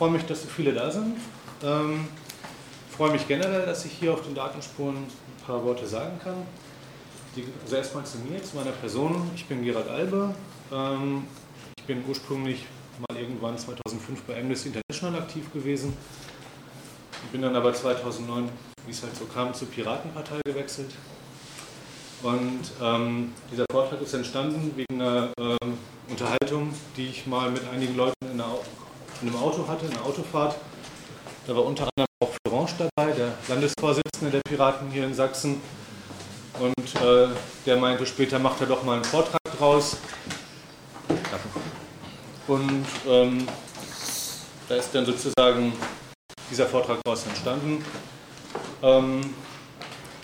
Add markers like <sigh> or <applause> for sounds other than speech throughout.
freue mich, dass so viele da sind. Ähm, freue mich generell, dass ich hier auf den Datenspuren ein paar Worte sagen kann. Die, also erstmal zu mir, zu meiner Person. Ich bin Gerald Albe. Ähm, ich bin ursprünglich mal irgendwann 2005 bei Amnesty International aktiv gewesen. Ich bin dann aber 2009, wie es halt so kam, zur Piratenpartei gewechselt. Und ähm, dieser Vortrag ist entstanden wegen einer ähm, Unterhaltung, die ich mal mit einigen Leuten in, einer, in, einem Auto hatte, in einer Autofahrt. Da war unter anderem auch Florence dabei, der Landesvorsitzende der Piraten hier in Sachsen. Und äh, der meinte, später macht er doch mal einen Vortrag draus. Und ähm, da ist dann sozusagen dieser Vortrag daraus entstanden. Ähm,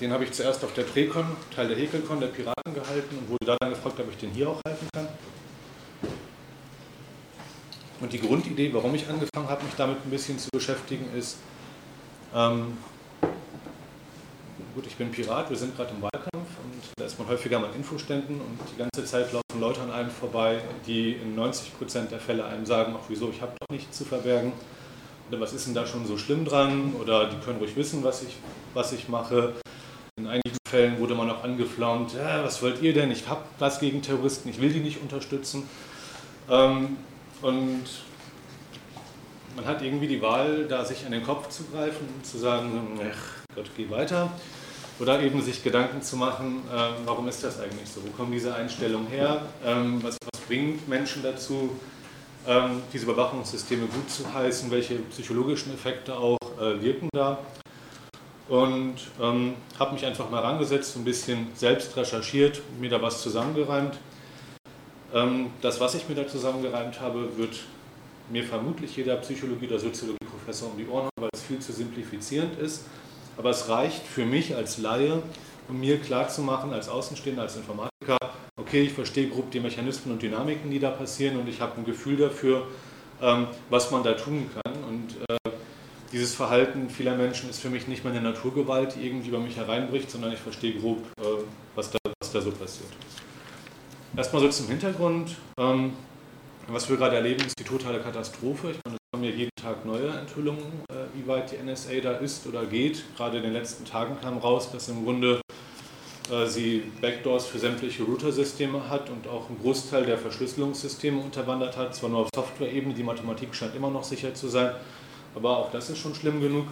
den habe ich zuerst auf der Precon, Teil der Häkelcon der Piraten gehalten und wurde dann gefragt, ob ich den hier auch halten kann. Und die Grundidee, warum ich angefangen habe, mich damit ein bisschen zu beschäftigen, ist, ähm, gut, ich bin Pirat, wir sind gerade im Wahlkampf und da ist man häufiger mal in Infoständen und die ganze Zeit laufen Leute an einem vorbei, die in 90 Prozent der Fälle einem sagen, ach wieso, ich habe doch nichts zu verbergen. Oder was ist denn da schon so schlimm dran? Oder die können ruhig wissen, was ich, was ich mache. In einigen Fällen wurde man auch angeflaumt, ja, was wollt ihr denn? Ich habe was gegen Terroristen, ich will die nicht unterstützen. Ähm, und man hat irgendwie die Wahl, da sich an den Kopf zu greifen und zu sagen, ach Gott, geh weiter. Oder eben sich Gedanken zu machen, äh, warum ist das eigentlich so? Wo kommen diese Einstellungen her? Ähm, was, was, bringt Menschen dazu, ähm, diese Überwachungssysteme gut zu heißen? Welche psychologischen Effekte auch äh, wirken da? und ähm, habe mich einfach mal rangesetzt, ein bisschen selbst recherchiert, mir da was zusammengereimt. Ähm, das, was ich mir da zusammengereimt habe, wird mir vermutlich jeder Psychologie- oder Soziologie-Professor um die Ohren haben, weil es viel zu simplifizierend ist. Aber es reicht für mich als Laie, um mir klarzumachen, als Außenstehender, als Informatiker, okay, ich verstehe grob die Mechanismen und Dynamiken, die da passieren und ich habe ein Gefühl dafür, ähm, was man da tun kann. Und äh, dieses Verhalten vieler Menschen ist für mich nicht meine Naturgewalt, die irgendwie über mich hereinbricht, sondern ich verstehe grob, äh, was, da, was da so passiert. Erstmal so zum Hintergrund. Ähm, was wir gerade erleben, ist die totale Katastrophe. Ich meine, es kommen ja jeden Tag neue Enthüllungen, äh, wie weit die NSA da ist oder geht. Gerade in den letzten Tagen kam raus, dass im Grunde äh, sie Backdoors für sämtliche Router-Systeme hat und auch einen Großteil der Verschlüsselungssysteme unterwandert hat. Zwar nur auf Software-Ebene, die Mathematik scheint immer noch sicher zu sein, aber auch das ist schon schlimm genug.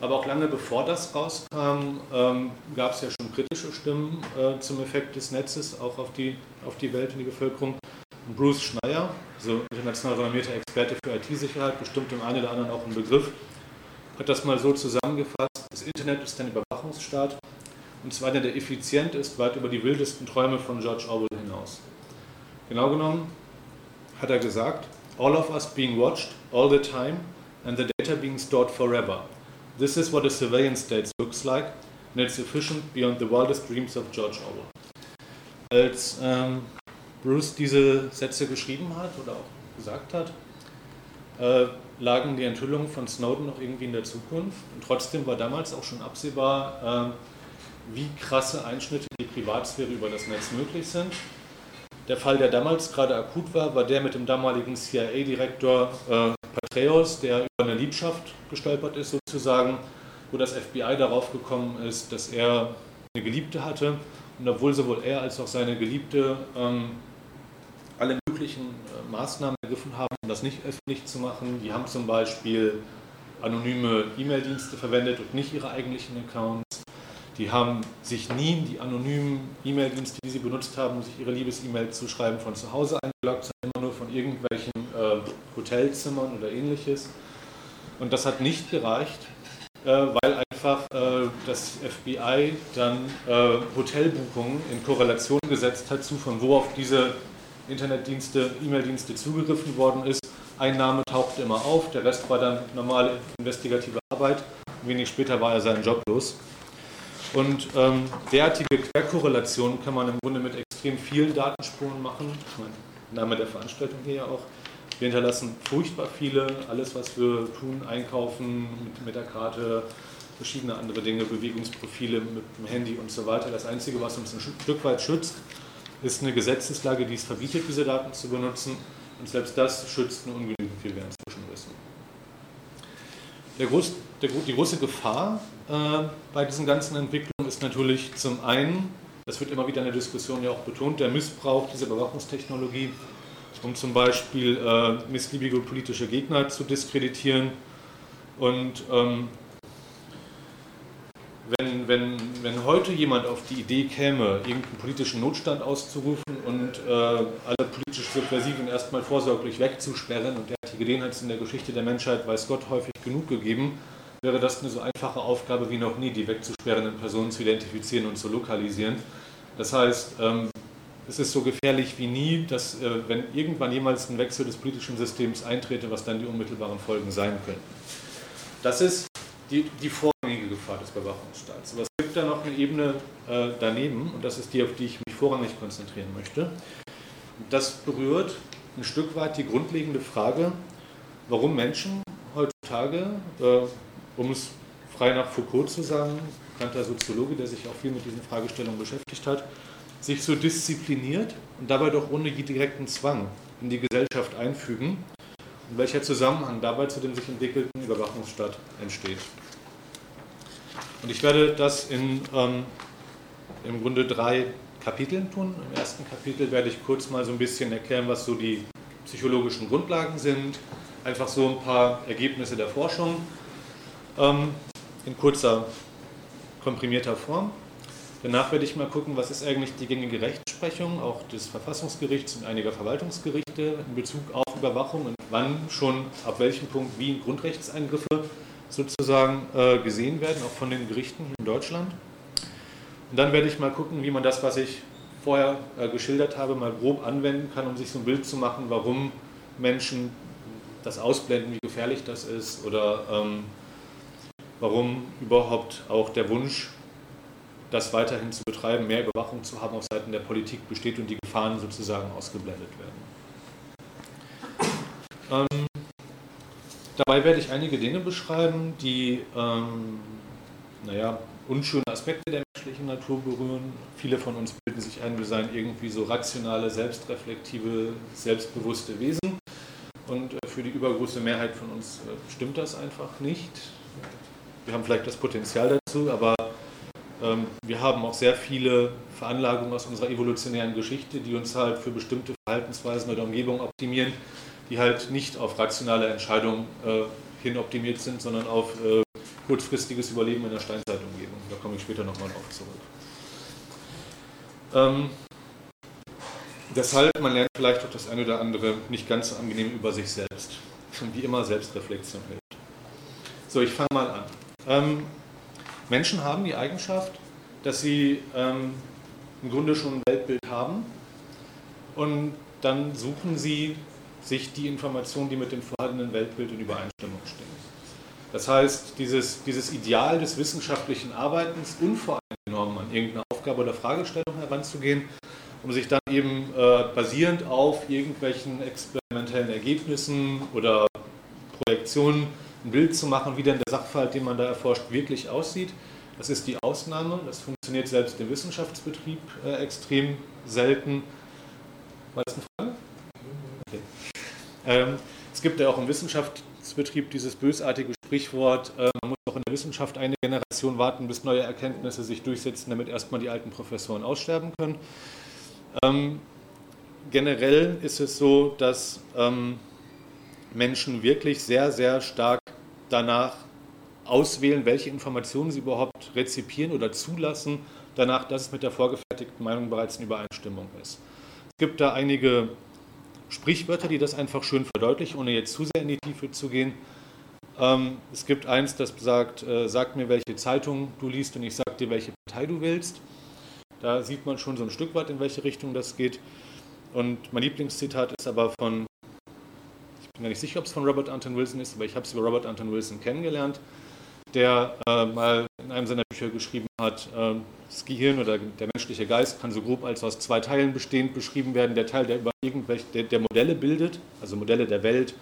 Aber auch lange bevor das rauskam, ähm, gab es ja schon kritische Stimmen äh, zum Effekt des Netzes, auch auf die, auf die Welt und die Bevölkerung. Bruce Schneier, also international renommierter Experte für IT-Sicherheit, bestimmt dem einen oder anderen auch ein Begriff, hat das mal so zusammengefasst: Das Internet ist ein Überwachungsstaat und zwar einer, der effizient ist, weit über die wildesten Träume von George Orwell hinaus. Genau genommen hat er gesagt: All of us being watched all the time and the data being stored forever. This is what a surveillance state looks like, and it's efficient beyond the wildest dreams of George Orwell. Als ähm, Bruce diese Sätze geschrieben hat oder auch gesagt hat, äh, lagen die Enthüllungen von Snowden noch irgendwie in der Zukunft. Und trotzdem war damals auch schon absehbar, äh, wie krasse Einschnitte in die Privatsphäre über das Netz möglich sind. Der Fall, der damals gerade akut war, war der mit dem damaligen CIA-Direktor äh, Patreus, der über eine Liebschaft gestolpert ist, sozusagen, wo das FBI darauf gekommen ist, dass er eine Geliebte hatte. Und obwohl sowohl er als auch seine Geliebte ähm, alle möglichen äh, Maßnahmen ergriffen haben, um das nicht öffentlich zu machen, die haben zum Beispiel anonyme E-Mail-Dienste verwendet und nicht ihre eigentlichen Accounts. Die haben sich nie in die anonymen E-Mail-Dienste, die sie benutzt haben, um sich ihre Liebes-E-Mail zu schreiben, von zu Hause eingeloggt, sondern immer nur von irgendwelchen äh, Hotelzimmern oder ähnliches. Und das hat nicht gereicht, äh, weil einfach äh, das FBI dann äh, Hotelbuchungen in Korrelation gesetzt hat zu, von wo auf diese Internetdienste, E-Mail-Dienste zugegriffen worden ist. Ein Name tauchte immer auf, der Rest war dann normale investigative Arbeit. Wenig später war er seinen Job los. Und ähm, derartige Querkorrelationen kann man im Grunde mit extrem vielen Datenspuren machen. Mein Name der Veranstaltung hier ja auch. Wir hinterlassen furchtbar viele, alles was wir tun, einkaufen mit, mit der Karte, verschiedene andere Dinge, Bewegungsprofile mit dem Handy und so weiter. Das Einzige, was uns ein Stück weit schützt, ist eine Gesetzeslage, die es verbietet, diese Daten zu benutzen. Und selbst das schützt nur ungenügend, wie wir inzwischen wissen. Der groß, der, die große Gefahr äh, bei diesen ganzen Entwicklungen ist natürlich zum einen, das wird immer wieder in der Diskussion ja auch betont, der Missbrauch dieser Überwachungstechnologie, um zum Beispiel äh, missliebige politische Gegner zu diskreditieren. Und ähm, wenn, wenn, wenn heute jemand auf die Idee käme, irgendeinen politischen Notstand auszurufen und äh, alle politisch Subversiven erstmal vorsorglich wegzusperren, und der hat die Gelegenheit in der Geschichte der Menschheit, weiß Gott, häufig genug gegeben, wäre das eine so einfache Aufgabe wie noch nie, die wegzusperrenden Personen zu identifizieren und zu lokalisieren. Das heißt, ähm, es ist so gefährlich wie nie, dass, äh, wenn irgendwann jemals ein Wechsel des politischen Systems eintrete, was dann die unmittelbaren Folgen sein könnten. Das ist die, die vorrangige Gefahr des Überwachungsstaats. Aber es gibt da noch eine Ebene äh, daneben, und das ist die, auf die ich mich vorrangig konzentrieren möchte. Das berührt ein Stück weit die grundlegende Frage, warum Menschen heutzutage, äh, um es frei nach Foucault zu sagen, bekannter Soziologe, der sich auch viel mit diesen Fragestellungen beschäftigt hat, sich so diszipliniert und dabei doch ohne direkten Zwang in die Gesellschaft einfügen und welcher Zusammenhang dabei zu dem sich entwickelten Überwachungsstaat entsteht. Und ich werde das in ähm, im Grunde drei Kapiteln tun. Im ersten Kapitel werde ich kurz mal so ein bisschen erklären, was so die psychologischen Grundlagen sind, einfach so ein paar Ergebnisse der Forschung ähm, in kurzer, komprimierter Form. Danach werde ich mal gucken, was ist eigentlich die gängige Rechtsprechung, auch des Verfassungsgerichts und einiger Verwaltungsgerichte in Bezug auf Überwachung und wann schon, ab welchem Punkt wie Grundrechtseingriffe sozusagen äh, gesehen werden, auch von den Gerichten in Deutschland. Und dann werde ich mal gucken, wie man das, was ich vorher äh, geschildert habe, mal grob anwenden kann, um sich so ein Bild zu machen, warum Menschen das ausblenden, wie gefährlich das ist oder ähm, warum überhaupt auch der Wunsch das weiterhin zu betreiben, mehr Überwachung zu haben auf Seiten der Politik besteht und die Gefahren sozusagen ausgeblendet werden. Ähm, dabei werde ich einige Dinge beschreiben, die ähm, naja, unschöne Aspekte der menschlichen Natur berühren. Viele von uns bilden sich ein, wir seien irgendwie so rationale, selbstreflektive, selbstbewusste Wesen. Und äh, für die übergroße Mehrheit von uns äh, stimmt das einfach nicht. Wir haben vielleicht das Potenzial dazu, aber ähm, wir haben auch sehr viele Veranlagungen aus unserer evolutionären Geschichte, die uns halt für bestimmte Verhaltensweisen oder Umgebung optimieren, die halt nicht auf rationale Entscheidungen äh, hin optimiert sind, sondern auf äh, kurzfristiges Überleben in der Steinzeitumgebung. Da komme ich später nochmal drauf zurück. Ähm, deshalb, man lernt vielleicht auch das eine oder andere nicht ganz so angenehm über sich selbst. Und <laughs> wie immer Selbstreflexion hilft. So, ich fange mal an. Ähm, Menschen haben die Eigenschaft, dass sie ähm, im Grunde schon ein Weltbild haben und dann suchen sie sich die Informationen, die mit dem vorhandenen Weltbild in Übereinstimmung stehen. Das heißt, dieses, dieses Ideal des wissenschaftlichen Arbeitens unvoreingenommen an irgendeine Aufgabe oder Fragestellung heranzugehen, um sich dann eben äh, basierend auf irgendwelchen experimentellen Ergebnissen oder Projektionen ein Bild zu machen, wie denn der Sachverhalt, den man da erforscht, wirklich aussieht. Das ist die Ausnahme. Das funktioniert selbst im Wissenschaftsbetrieb äh, extrem selten. War das eine Frage? Okay. Ähm, es gibt ja auch im Wissenschaftsbetrieb dieses bösartige Sprichwort, äh, man muss auch in der Wissenschaft eine Generation warten, bis neue Erkenntnisse sich durchsetzen, damit erstmal die alten Professoren aussterben können. Ähm, generell ist es so, dass ähm, Menschen wirklich sehr, sehr stark danach auswählen, welche Informationen sie überhaupt rezipieren oder zulassen, danach, dass es mit der vorgefertigten Meinung bereits in Übereinstimmung ist. Es gibt da einige Sprichwörter, die das einfach schön verdeutlichen, ohne jetzt zu sehr in die Tiefe zu gehen. Ähm, es gibt eins, das sagt, äh, sag mir, welche Zeitung du liest und ich sag dir, welche Partei du willst. Da sieht man schon so ein Stück weit, in welche Richtung das geht. Und mein Lieblingszitat ist aber von bin mir nicht sicher, ob es von Robert Anton Wilson ist, aber ich habe es über Robert Anton Wilson kennengelernt, der äh, mal in einem seiner Bücher geschrieben hat, äh, das Gehirn oder der menschliche Geist kann so grob als aus zwei Teilen bestehend beschrieben werden. Der Teil, der über irgendwelche der, der Modelle bildet, also Modelle der Welt,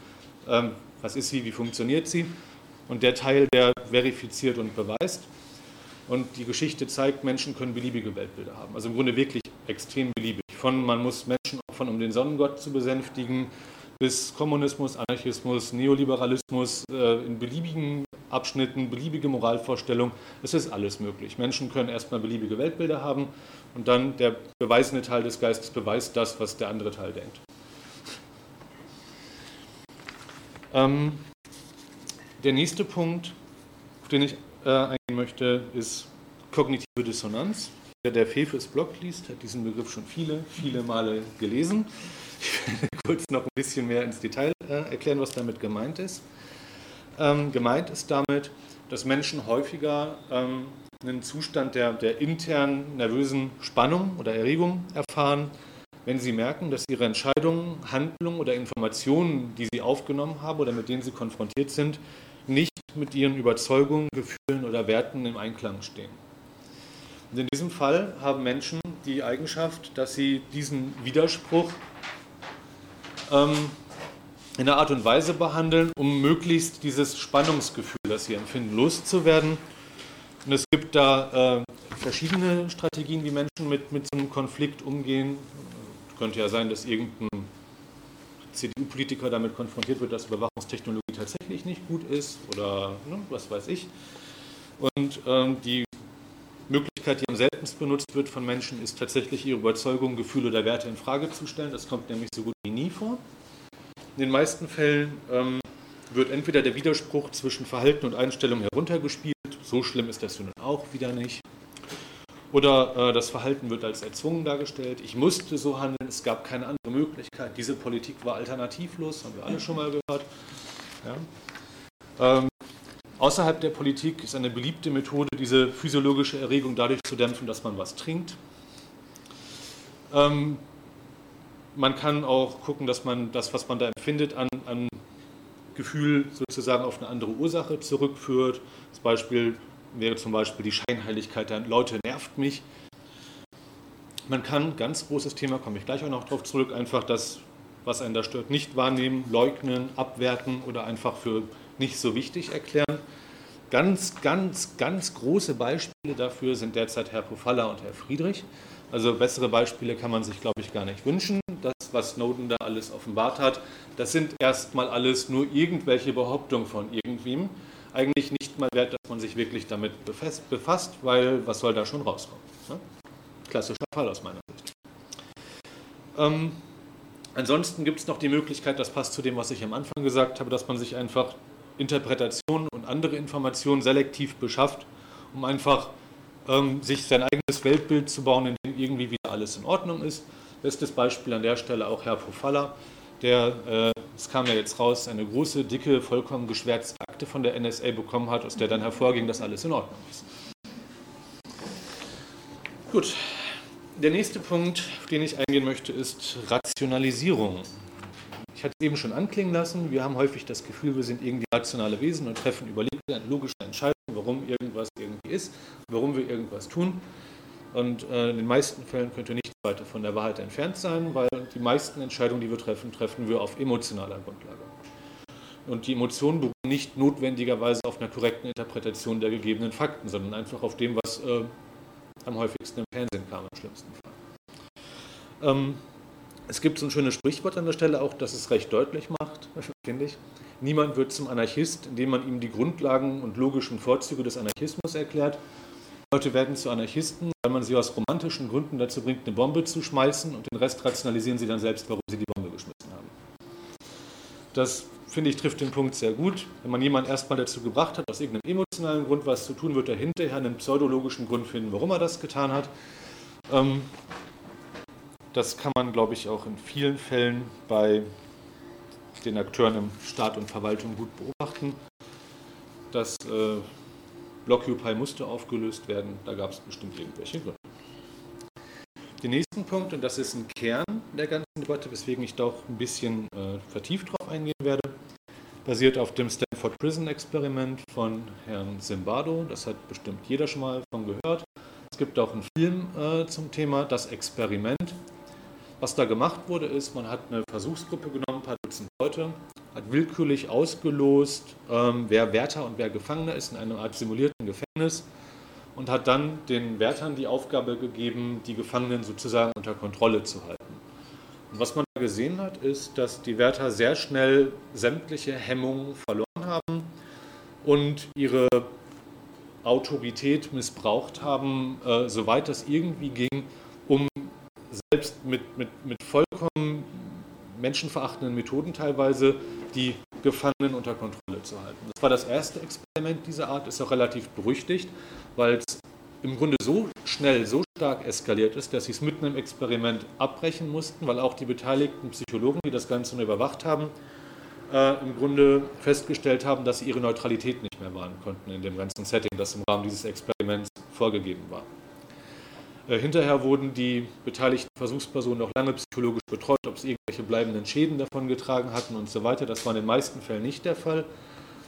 ähm, was ist sie, wie funktioniert sie, und der Teil, der verifiziert und beweist. Und die Geschichte zeigt, Menschen können beliebige Weltbilder haben. Also im Grunde wirklich extrem beliebig. Von man muss Menschen opfern, um den Sonnengott zu besänftigen, bis Kommunismus, Anarchismus, Neoliberalismus äh, in beliebigen Abschnitten, beliebige Moralvorstellungen. Es ist alles möglich. Menschen können erstmal beliebige Weltbilder haben und dann der beweisende Teil des Geistes beweist das, was der andere Teil denkt. Ähm, der nächste Punkt, auf den ich äh, eingehen möchte, ist kognitive Dissonanz. Wer der Fefes Blog liest, hat diesen Begriff schon viele, viele Male gelesen. Ich <laughs> werde kurz noch ein bisschen mehr ins Detail äh, erklären, was damit gemeint ist. Ähm, gemeint ist damit, dass Menschen häufiger ähm, einen Zustand der, der internen nervösen Spannung oder Erregung erfahren, wenn sie merken, dass ihre Entscheidungen, Handlungen oder Informationen, die sie aufgenommen haben oder mit denen sie konfrontiert sind, nicht mit ihren Überzeugungen, Gefühlen oder Werten im Einklang stehen. Und in diesem Fall haben Menschen die Eigenschaft, dass sie diesen Widerspruch ähm, in einer Art und Weise behandeln, um möglichst dieses Spannungsgefühl, das sie empfinden, loszuwerden. Und es gibt da äh, verschiedene Strategien, wie Menschen mit, mit so einem Konflikt umgehen. Könnte ja sein, dass irgendein CDU-Politiker damit konfrontiert wird, dass Überwachungstechnologie tatsächlich nicht gut ist oder ne, was weiß ich. Und ähm, die Möglichkeit, die am seltenst benutzt wird von Menschen, ist tatsächlich ihre Überzeugung, Gefühle oder Werte in Frage zu stellen. Das kommt nämlich so gut wie nie vor. In den meisten Fällen ähm, wird entweder der Widerspruch zwischen Verhalten und Einstellung heruntergespielt, so schlimm ist das nun auch wieder nicht, oder äh, das Verhalten wird als erzwungen dargestellt. Ich musste so handeln, es gab keine andere Möglichkeit. Diese Politik war alternativlos, haben wir alle schon mal gehört. Ja. Ähm, außerhalb der Politik ist eine beliebte Methode, diese physiologische Erregung dadurch zu dämpfen, dass man was trinkt. Ähm, man kann auch gucken, dass man das, was man da empfindet, an, an Gefühl sozusagen auf eine andere Ursache zurückführt. Das Beispiel wäre zum Beispiel die Scheinheiligkeit der Leute nervt mich. Man kann, ganz großes Thema, komme ich gleich auch noch darauf zurück, einfach das, was einen da stört, nicht wahrnehmen, leugnen, abwerten oder einfach für nicht so wichtig erklären. Ganz, ganz, ganz große Beispiele dafür sind derzeit Herr Pofalla und Herr Friedrich. Also bessere Beispiele kann man sich, glaube ich, gar nicht wünschen. Das, was Snowden da alles offenbart hat, das sind erstmal alles nur irgendwelche Behauptungen von irgendwem eigentlich nicht mal wert, dass man sich wirklich damit befasst, weil was soll da schon rauskommen? Ne? Klassischer Fall aus meiner Sicht. Ähm, ansonsten gibt es noch die Möglichkeit, das passt zu dem, was ich am Anfang gesagt habe, dass man sich einfach Interpretationen und andere Informationen selektiv beschafft, um einfach ähm, sich sein eigenes Weltbild zu bauen, in dem irgendwie wieder alles in Ordnung ist. Bestes Beispiel an der Stelle auch Herr Pofalla, der, äh, es kam ja jetzt raus, eine große, dicke, vollkommen geschwärzte Akte von der NSA bekommen hat, aus der dann hervorging, dass alles in Ordnung ist. Gut, der nächste Punkt, auf den ich eingehen möchte, ist Rationalisierung. Ich hatte es eben schon anklingen lassen, wir haben häufig das Gefühl, wir sind irgendwie rationale Wesen und treffen überlegte, logische Entscheidungen, warum irgendwas irgendwie ist, warum wir irgendwas tun. Und äh, in den meisten Fällen könnte nichts weiter von der Wahrheit entfernt sein, weil die meisten Entscheidungen, die wir treffen, treffen wir auf emotionaler Grundlage. Und die Emotionen beruhen nicht notwendigerweise auf einer korrekten Interpretation der gegebenen Fakten, sondern einfach auf dem, was äh, am häufigsten im Fernsehen kam, im schlimmsten Fall. Ähm, es gibt so ein schönes Sprichwort an der Stelle auch, das es recht deutlich macht, <laughs> finde ich. Niemand wird zum Anarchist, indem man ihm die Grundlagen und logischen Vorzüge des Anarchismus erklärt, Leute werden zu Anarchisten, weil man sie aus romantischen Gründen dazu bringt, eine Bombe zu schmeißen und den Rest rationalisieren sie dann selbst, warum sie die Bombe geschmissen haben. Das, finde ich, trifft den Punkt sehr gut. Wenn man jemanden erstmal dazu gebracht hat, aus irgendeinem emotionalen Grund was zu tun, wird er hinterher einen pseudologischen Grund finden, warum er das getan hat. Ähm, das kann man, glaube ich, auch in vielen Fällen bei den Akteuren im Staat und Verwaltung gut beobachten. dass äh, Blockupy musste aufgelöst werden, da gab es bestimmt irgendwelche Gründe. Den nächsten Punkt, und das ist ein Kern der ganzen Debatte, weswegen ich da auch ein bisschen äh, vertieft drauf eingehen werde, basiert auf dem Stanford Prison Experiment von Herrn Zimbardo. Das hat bestimmt jeder schon mal von gehört. Es gibt auch einen Film äh, zum Thema Das Experiment. Was da gemacht wurde, ist, man hat eine Versuchsgruppe genommen, ein paar Dutzend Leute, hat willkürlich ausgelost, ähm, wer Wärter und wer Gefangener ist in einer Art simulierten Gefängnis und hat dann den Wärtern die Aufgabe gegeben, die Gefangenen sozusagen unter Kontrolle zu halten. Und was man da gesehen hat, ist, dass die Wärter sehr schnell sämtliche Hemmungen verloren haben und ihre Autorität missbraucht haben, äh, soweit das irgendwie ging, um selbst mit, mit, mit vollkommen menschenverachtenden Methoden teilweise die Gefangenen unter Kontrolle zu halten. Das war das erste Experiment dieser Art, ist auch relativ berüchtigt, weil es im Grunde so schnell, so stark eskaliert ist, dass sie es mitten im Experiment abbrechen mussten, weil auch die beteiligten Psychologen, die das Ganze nur überwacht haben, äh, im Grunde festgestellt haben, dass sie ihre Neutralität nicht mehr wahren konnten in dem ganzen Setting, das im Rahmen dieses Experiments vorgegeben war. Äh, hinterher wurden die beteiligten Versuchspersonen noch lange psychologisch betreut, ob sie irgendwelche bleibenden Schäden davon getragen hatten und so weiter. Das war in den meisten Fällen nicht der Fall.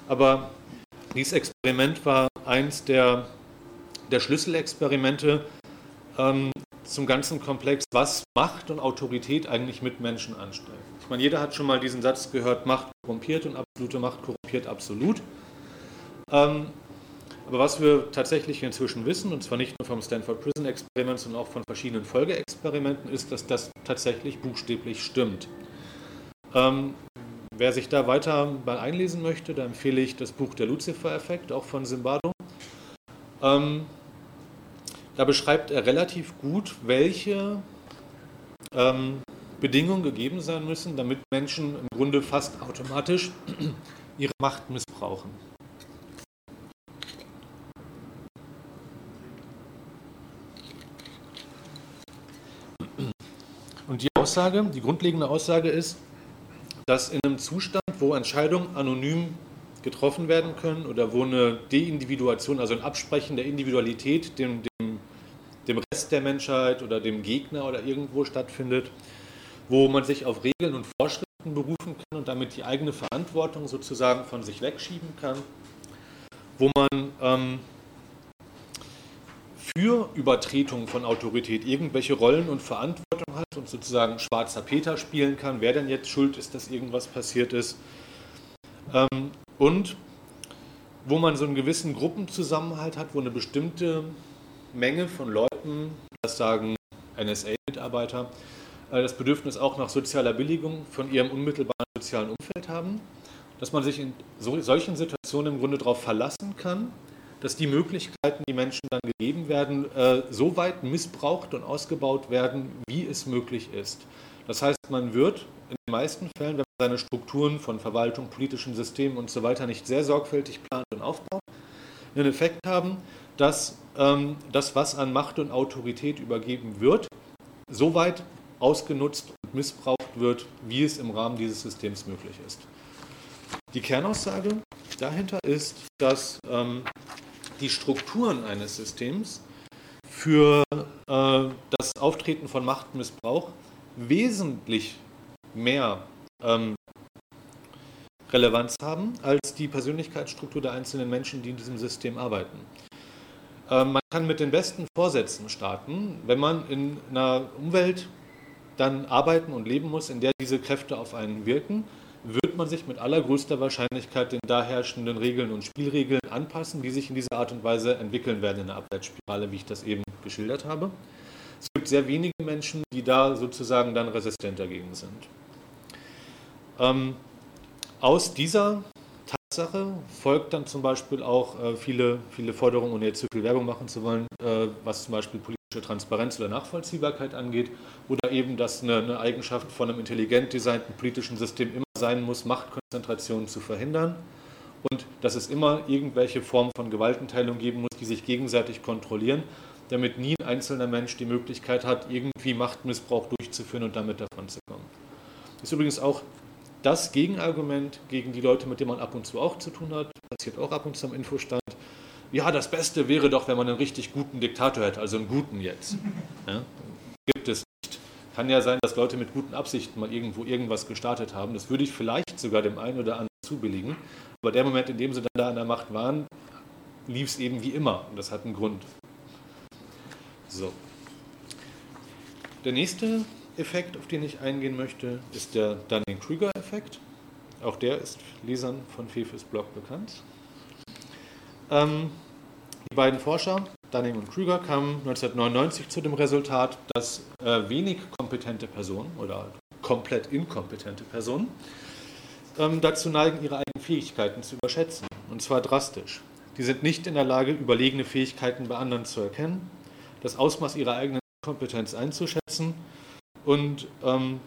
Aber dieses Experiment war eins der, der Schlüsselexperimente ähm, zum ganzen Komplex, was Macht und Autorität eigentlich mit Menschen anstellen. Ich meine, jeder hat schon mal diesen Satz gehört, Macht korrumpiert und absolute Macht korrumpiert absolut. Ähm, aber was wir tatsächlich inzwischen wissen, und zwar nicht nur vom Stanford Prison Experiment, sondern auch von verschiedenen Folgeexperimenten, ist, dass das tatsächlich buchstäblich stimmt. Ähm, wer sich da weiter mal einlesen möchte, da empfehle ich das Buch Der Lucifer-Effekt, auch von Zimbardo. Ähm, da beschreibt er relativ gut, welche ähm, Bedingungen gegeben sein müssen, damit Menschen im Grunde fast automatisch <clears throat> ihre Macht missbrauchen. Und die Aussage, die grundlegende Aussage ist, dass in einem Zustand, wo Entscheidungen anonym getroffen werden können oder wo eine Deindividuation, also ein Absprechen der Individualität dem, dem, dem Rest der Menschheit oder dem Gegner oder irgendwo stattfindet, wo man sich auf Regeln und Vorschriften berufen kann und damit die eigene Verantwortung sozusagen von sich wegschieben kann, wo man ähm, für Übertretung von Autorität irgendwelche Rollen und Verantwortung hat und sozusagen schwarzer Peter spielen kann, wer denn jetzt schuld ist, dass irgendwas passiert ist. Ähm, und wo man so einen gewissen Gruppenzusammenhalt hat, wo eine bestimmte Menge von Leuten, das sagen NSA-Mitarbeiter, äh, das Bedürfnis auch nach sozialer Billigung von ihrem unmittelbaren sozialen Umfeld haben, dass man sich in solchen Situationen im Grunde darauf verlassen kann, dass die Möglichkeiten, die Menschen dann gegeben werden, äh, so weit missbraucht und ausgebaut werden, wie es möglich ist. Das heißt, man wird in den meisten Fällen, wenn man seine Strukturen von Verwaltung, politischen Systemen und so weiter nicht sehr sorgfältig plant und aufbaut, einen Effekt haben, dass ähm, das, was an Macht und Autorität übergeben wird, so weit ausgenutzt und missbraucht wird, wie es im Rahmen dieses Systems möglich ist. Die Kernaussage dahinter ist, dass ähm, die Strukturen eines Systems für äh, das Auftreten von Machtmissbrauch wesentlich mehr ähm, Relevanz haben als die Persönlichkeitsstruktur der einzelnen Menschen, die in diesem System arbeiten. Ähm, man kann mit den besten Vorsätzen starten, wenn man in einer Umwelt dann arbeiten und leben muss, in der diese Kräfte auf einen wirken wird man sich mit allergrößter Wahrscheinlichkeit den da herrschenden Regeln und Spielregeln anpassen, die sich in dieser Art und Weise entwickeln werden in der Abwärtsspirale, wie ich das eben geschildert habe. Es gibt sehr wenige Menschen, die da sozusagen dann resistent dagegen sind. Ähm, aus dieser Tatsache folgt dann zum Beispiel auch äh, viele, viele Forderungen, ohne jetzt zu viel Werbung machen zu wollen, äh, was zum Beispiel politische Transparenz oder Nachvollziehbarkeit angeht, oder eben, dass eine, eine Eigenschaft von einem intelligent designten politischen System immer sein muss, Machtkonzentration zu verhindern und dass es immer irgendwelche Formen von Gewaltenteilung geben muss, die sich gegenseitig kontrollieren, damit nie ein einzelner Mensch die Möglichkeit hat, irgendwie Machtmissbrauch durchzuführen und damit davon zu kommen. Das ist übrigens auch das Gegenargument gegen die Leute, mit denen man ab und zu auch zu tun hat, passiert auch ab und zu am Infostand. Ja, das Beste wäre doch, wenn man einen richtig guten Diktator hätte, also einen guten jetzt. Ja, gibt es kann ja sein, dass Leute mit guten Absichten mal irgendwo irgendwas gestartet haben. Das würde ich vielleicht sogar dem einen oder anderen zubilligen. Aber der Moment, in dem sie dann da an der Macht waren, lief es eben wie immer. Und das hat einen Grund. So. Der nächste Effekt, auf den ich eingehen möchte, ist der Dunning-Kruger-Effekt. Auch der ist Lesern von Fefes Blog bekannt. Ähm, die beiden Forscher, Dunning und Krüger, kamen 1999 zu dem Resultat, dass äh, wenig kompetente Personen oder komplett inkompetente Personen ähm, dazu neigen, ihre eigenen Fähigkeiten zu überschätzen und zwar drastisch. Die sind nicht in der Lage, überlegene Fähigkeiten bei anderen zu erkennen, das Ausmaß ihrer eigenen Kompetenz einzuschätzen und ähm,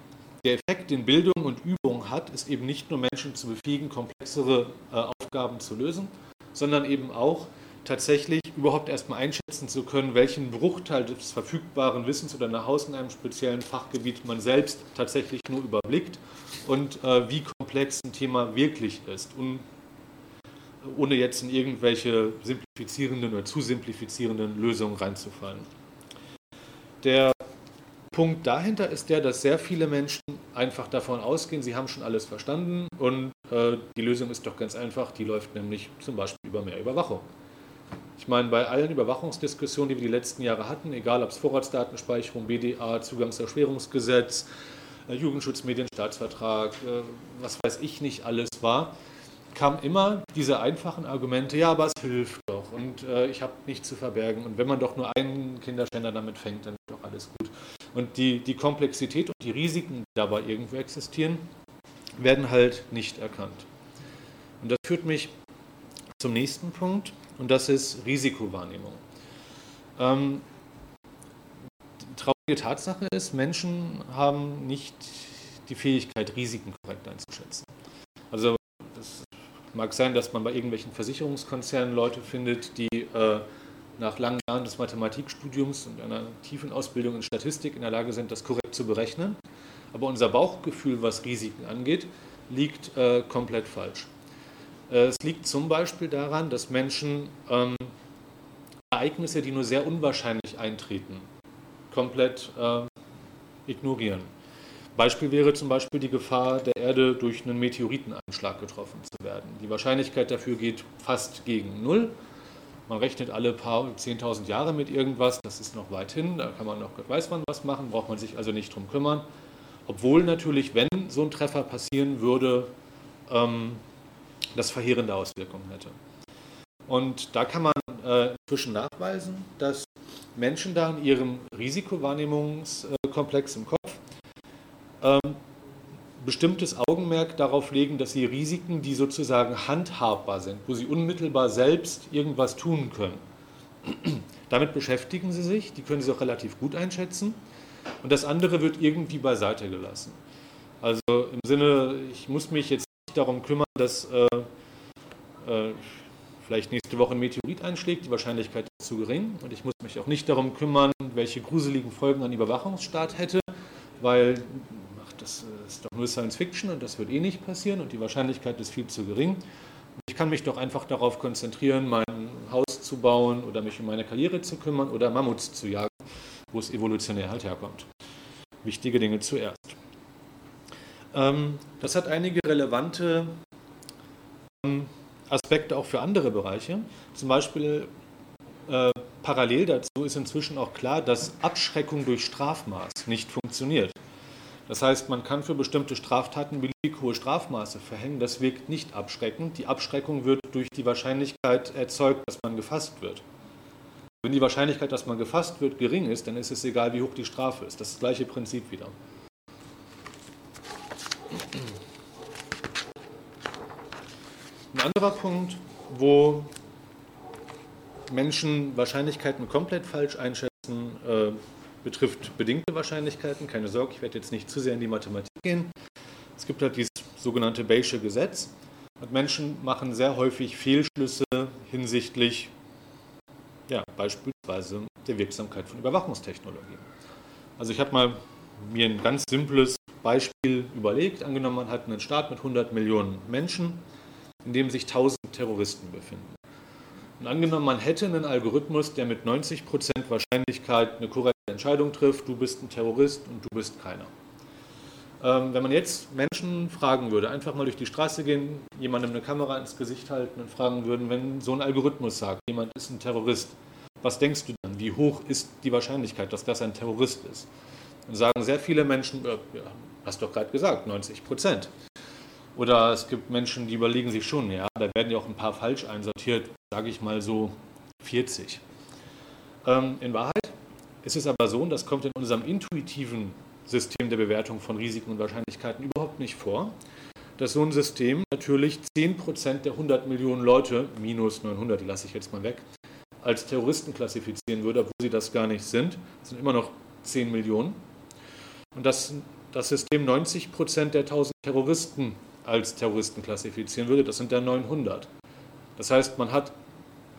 der Effekt, den Bildung und Übung hat, ist eben nicht nur Menschen zu befähigen, komplexere äh, Aufgaben zu lösen, sondern eben auch tatsächlich überhaupt erstmal einschätzen zu können, welchen Bruchteil des verfügbaren Wissens oder nach Hause in einem speziellen Fachgebiet man selbst tatsächlich nur überblickt und äh, wie komplex ein Thema wirklich ist, und, ohne jetzt in irgendwelche simplifizierenden oder zu simplifizierenden Lösungen reinzufallen. Der Punkt dahinter ist der, dass sehr viele Menschen einfach davon ausgehen, sie haben schon alles verstanden und äh, die Lösung ist doch ganz einfach, die läuft nämlich zum Beispiel über mehr Überwachung. Ich meine, bei allen Überwachungsdiskussionen, die wir die letzten Jahre hatten, egal ob es Vorratsdatenspeicherung, BDA, Zugangserschwerungsgesetz, äh, Jugendschutz, Medienstaatsvertrag, äh, was weiß ich nicht alles war, kamen immer diese einfachen Argumente, ja, aber es hilft doch und äh, ich habe nichts zu verbergen und wenn man doch nur einen Kinderschänder damit fängt, dann ist doch alles gut. Und die, die Komplexität und die Risiken, die dabei irgendwo existieren, werden halt nicht erkannt. Und das führt mich zum nächsten Punkt und das ist Risikowahrnehmung. Ähm, traurige Tatsache ist, Menschen haben nicht die Fähigkeit, Risiken korrekt einzuschätzen. Also es mag sein, dass man bei irgendwelchen Versicherungskonzernen Leute findet, die äh, nach langen Jahren des Mathematikstudiums und einer tiefen Ausbildung in Statistik in der Lage sind, das korrekt zu berechnen. Aber unser Bauchgefühl, was Risiken angeht, liegt äh, komplett falsch. Äh, es liegt zum Beispiel daran, dass Menschen ähm, Ereignisse, die nur sehr unwahrscheinlich eintreten, komplett äh, ignorieren. Beispiel wäre zum Beispiel die Gefahr, der Erde durch einen Meteoriteneinschlag getroffen zu werden. Die Wahrscheinlichkeit dafür geht fast gegen Null. Man rechnet alle paar 10.000 Jahre mit irgendwas, das ist noch weit hin, da kann man noch weiß wann was machen, braucht man sich also nicht drum kümmern. Obwohl natürlich, wenn so ein Treffer passieren würde, ähm, das verheerende Auswirkungen hätte. Und da kann man äh, inzwischen nachweisen, dass Menschen da in ihrem Risikowahrnehmungskomplex im Kopf ähm, bestimmtes Augenmerk darauf legen, dass sie Risiken, die sozusagen handhabbar sind, wo sie unmittelbar selbst irgendwas tun können, <clears throat> damit beschäftigen sie sich, die können sie auch relativ gut einschätzen und das andere wird irgendwie beiseite gelassen. Also im Sinne, ich muss mich jetzt darum kümmern, dass äh, äh, vielleicht nächste Woche ein Meteorit einschlägt, die Wahrscheinlichkeit ist zu gering und ich muss mich auch nicht darum kümmern, welche gruseligen Folgen ein Überwachungsstaat hätte, weil das äh, ist doch nur Science Fiction und das wird eh nicht passieren und die Wahrscheinlichkeit ist viel zu gering. Ich kann mich doch einfach darauf konzentrieren, mein Haus zu bauen oder mich um meine Karriere zu kümmern oder Mammuts zu jagen, wo es evolutionär halt herkommt. Wichtige Dinge zuerst. Ähm, das hat einige relevante ähm, Aspekte auch für andere Bereiche. Zum Beispiel äh, parallel dazu ist inzwischen auch klar, dass Abschreckung durch Strafmaß nicht funktioniert. Das heißt, man kann für bestimmte Straftaten beliebig hohe Strafmaße verhängen. Das wirkt nicht abschreckend. Die Abschreckung wird durch die Wahrscheinlichkeit erzeugt, dass man gefasst wird. Wenn die Wahrscheinlichkeit, dass man gefasst wird, gering ist, dann ist es egal, wie hoch die Strafe ist. Das ist das gleiche Prinzip wieder. Ein anderer Punkt, wo Menschen Wahrscheinlichkeiten komplett falsch einschätzen, äh, betrifft bedingte Wahrscheinlichkeiten. Keine Sorge, ich werde jetzt nicht zu sehr in die Mathematik gehen. Es gibt halt dieses sogenannte Bayesche Gesetz. Und Menschen machen sehr häufig Fehlschlüsse hinsichtlich ja, beispielsweise der Wirksamkeit von Überwachungstechnologien. Also ich habe mal mir ein ganz simples Beispiel überlegt. Angenommen, man hat einen Staat mit 100 Millionen Menschen, in dem sich 1000 Terroristen befinden. Und angenommen, man hätte einen Algorithmus, der mit 90% Wahrscheinlichkeit eine korrekte Entscheidung trifft, du bist ein Terrorist und du bist keiner. Ähm, wenn man jetzt Menschen fragen würde, einfach mal durch die Straße gehen, jemandem eine Kamera ins Gesicht halten und fragen würden, wenn so ein Algorithmus sagt, jemand ist ein Terrorist, was denkst du dann? Wie hoch ist die Wahrscheinlichkeit, dass das ein Terrorist ist? Dann sagen sehr viele Menschen, äh, ja, hast doch gerade gesagt, 90 Prozent. Oder es gibt Menschen, die überlegen sich schon, ja, da werden ja auch ein paar falsch einsortiert, sage ich mal so 40. Ähm, in Wahrheit ist es aber so, und das kommt in unserem intuitiven System der Bewertung von Risiken und Wahrscheinlichkeiten überhaupt nicht vor, dass so ein System natürlich 10% der 100 Millionen Leute, minus 900, die lasse ich jetzt mal weg, als Terroristen klassifizieren würde, obwohl sie das gar nicht sind. Das sind immer noch 10 Millionen. Und dass das System 90% der 1000 Terroristen als Terroristen klassifizieren würde, das sind dann 900. Das heißt, man hat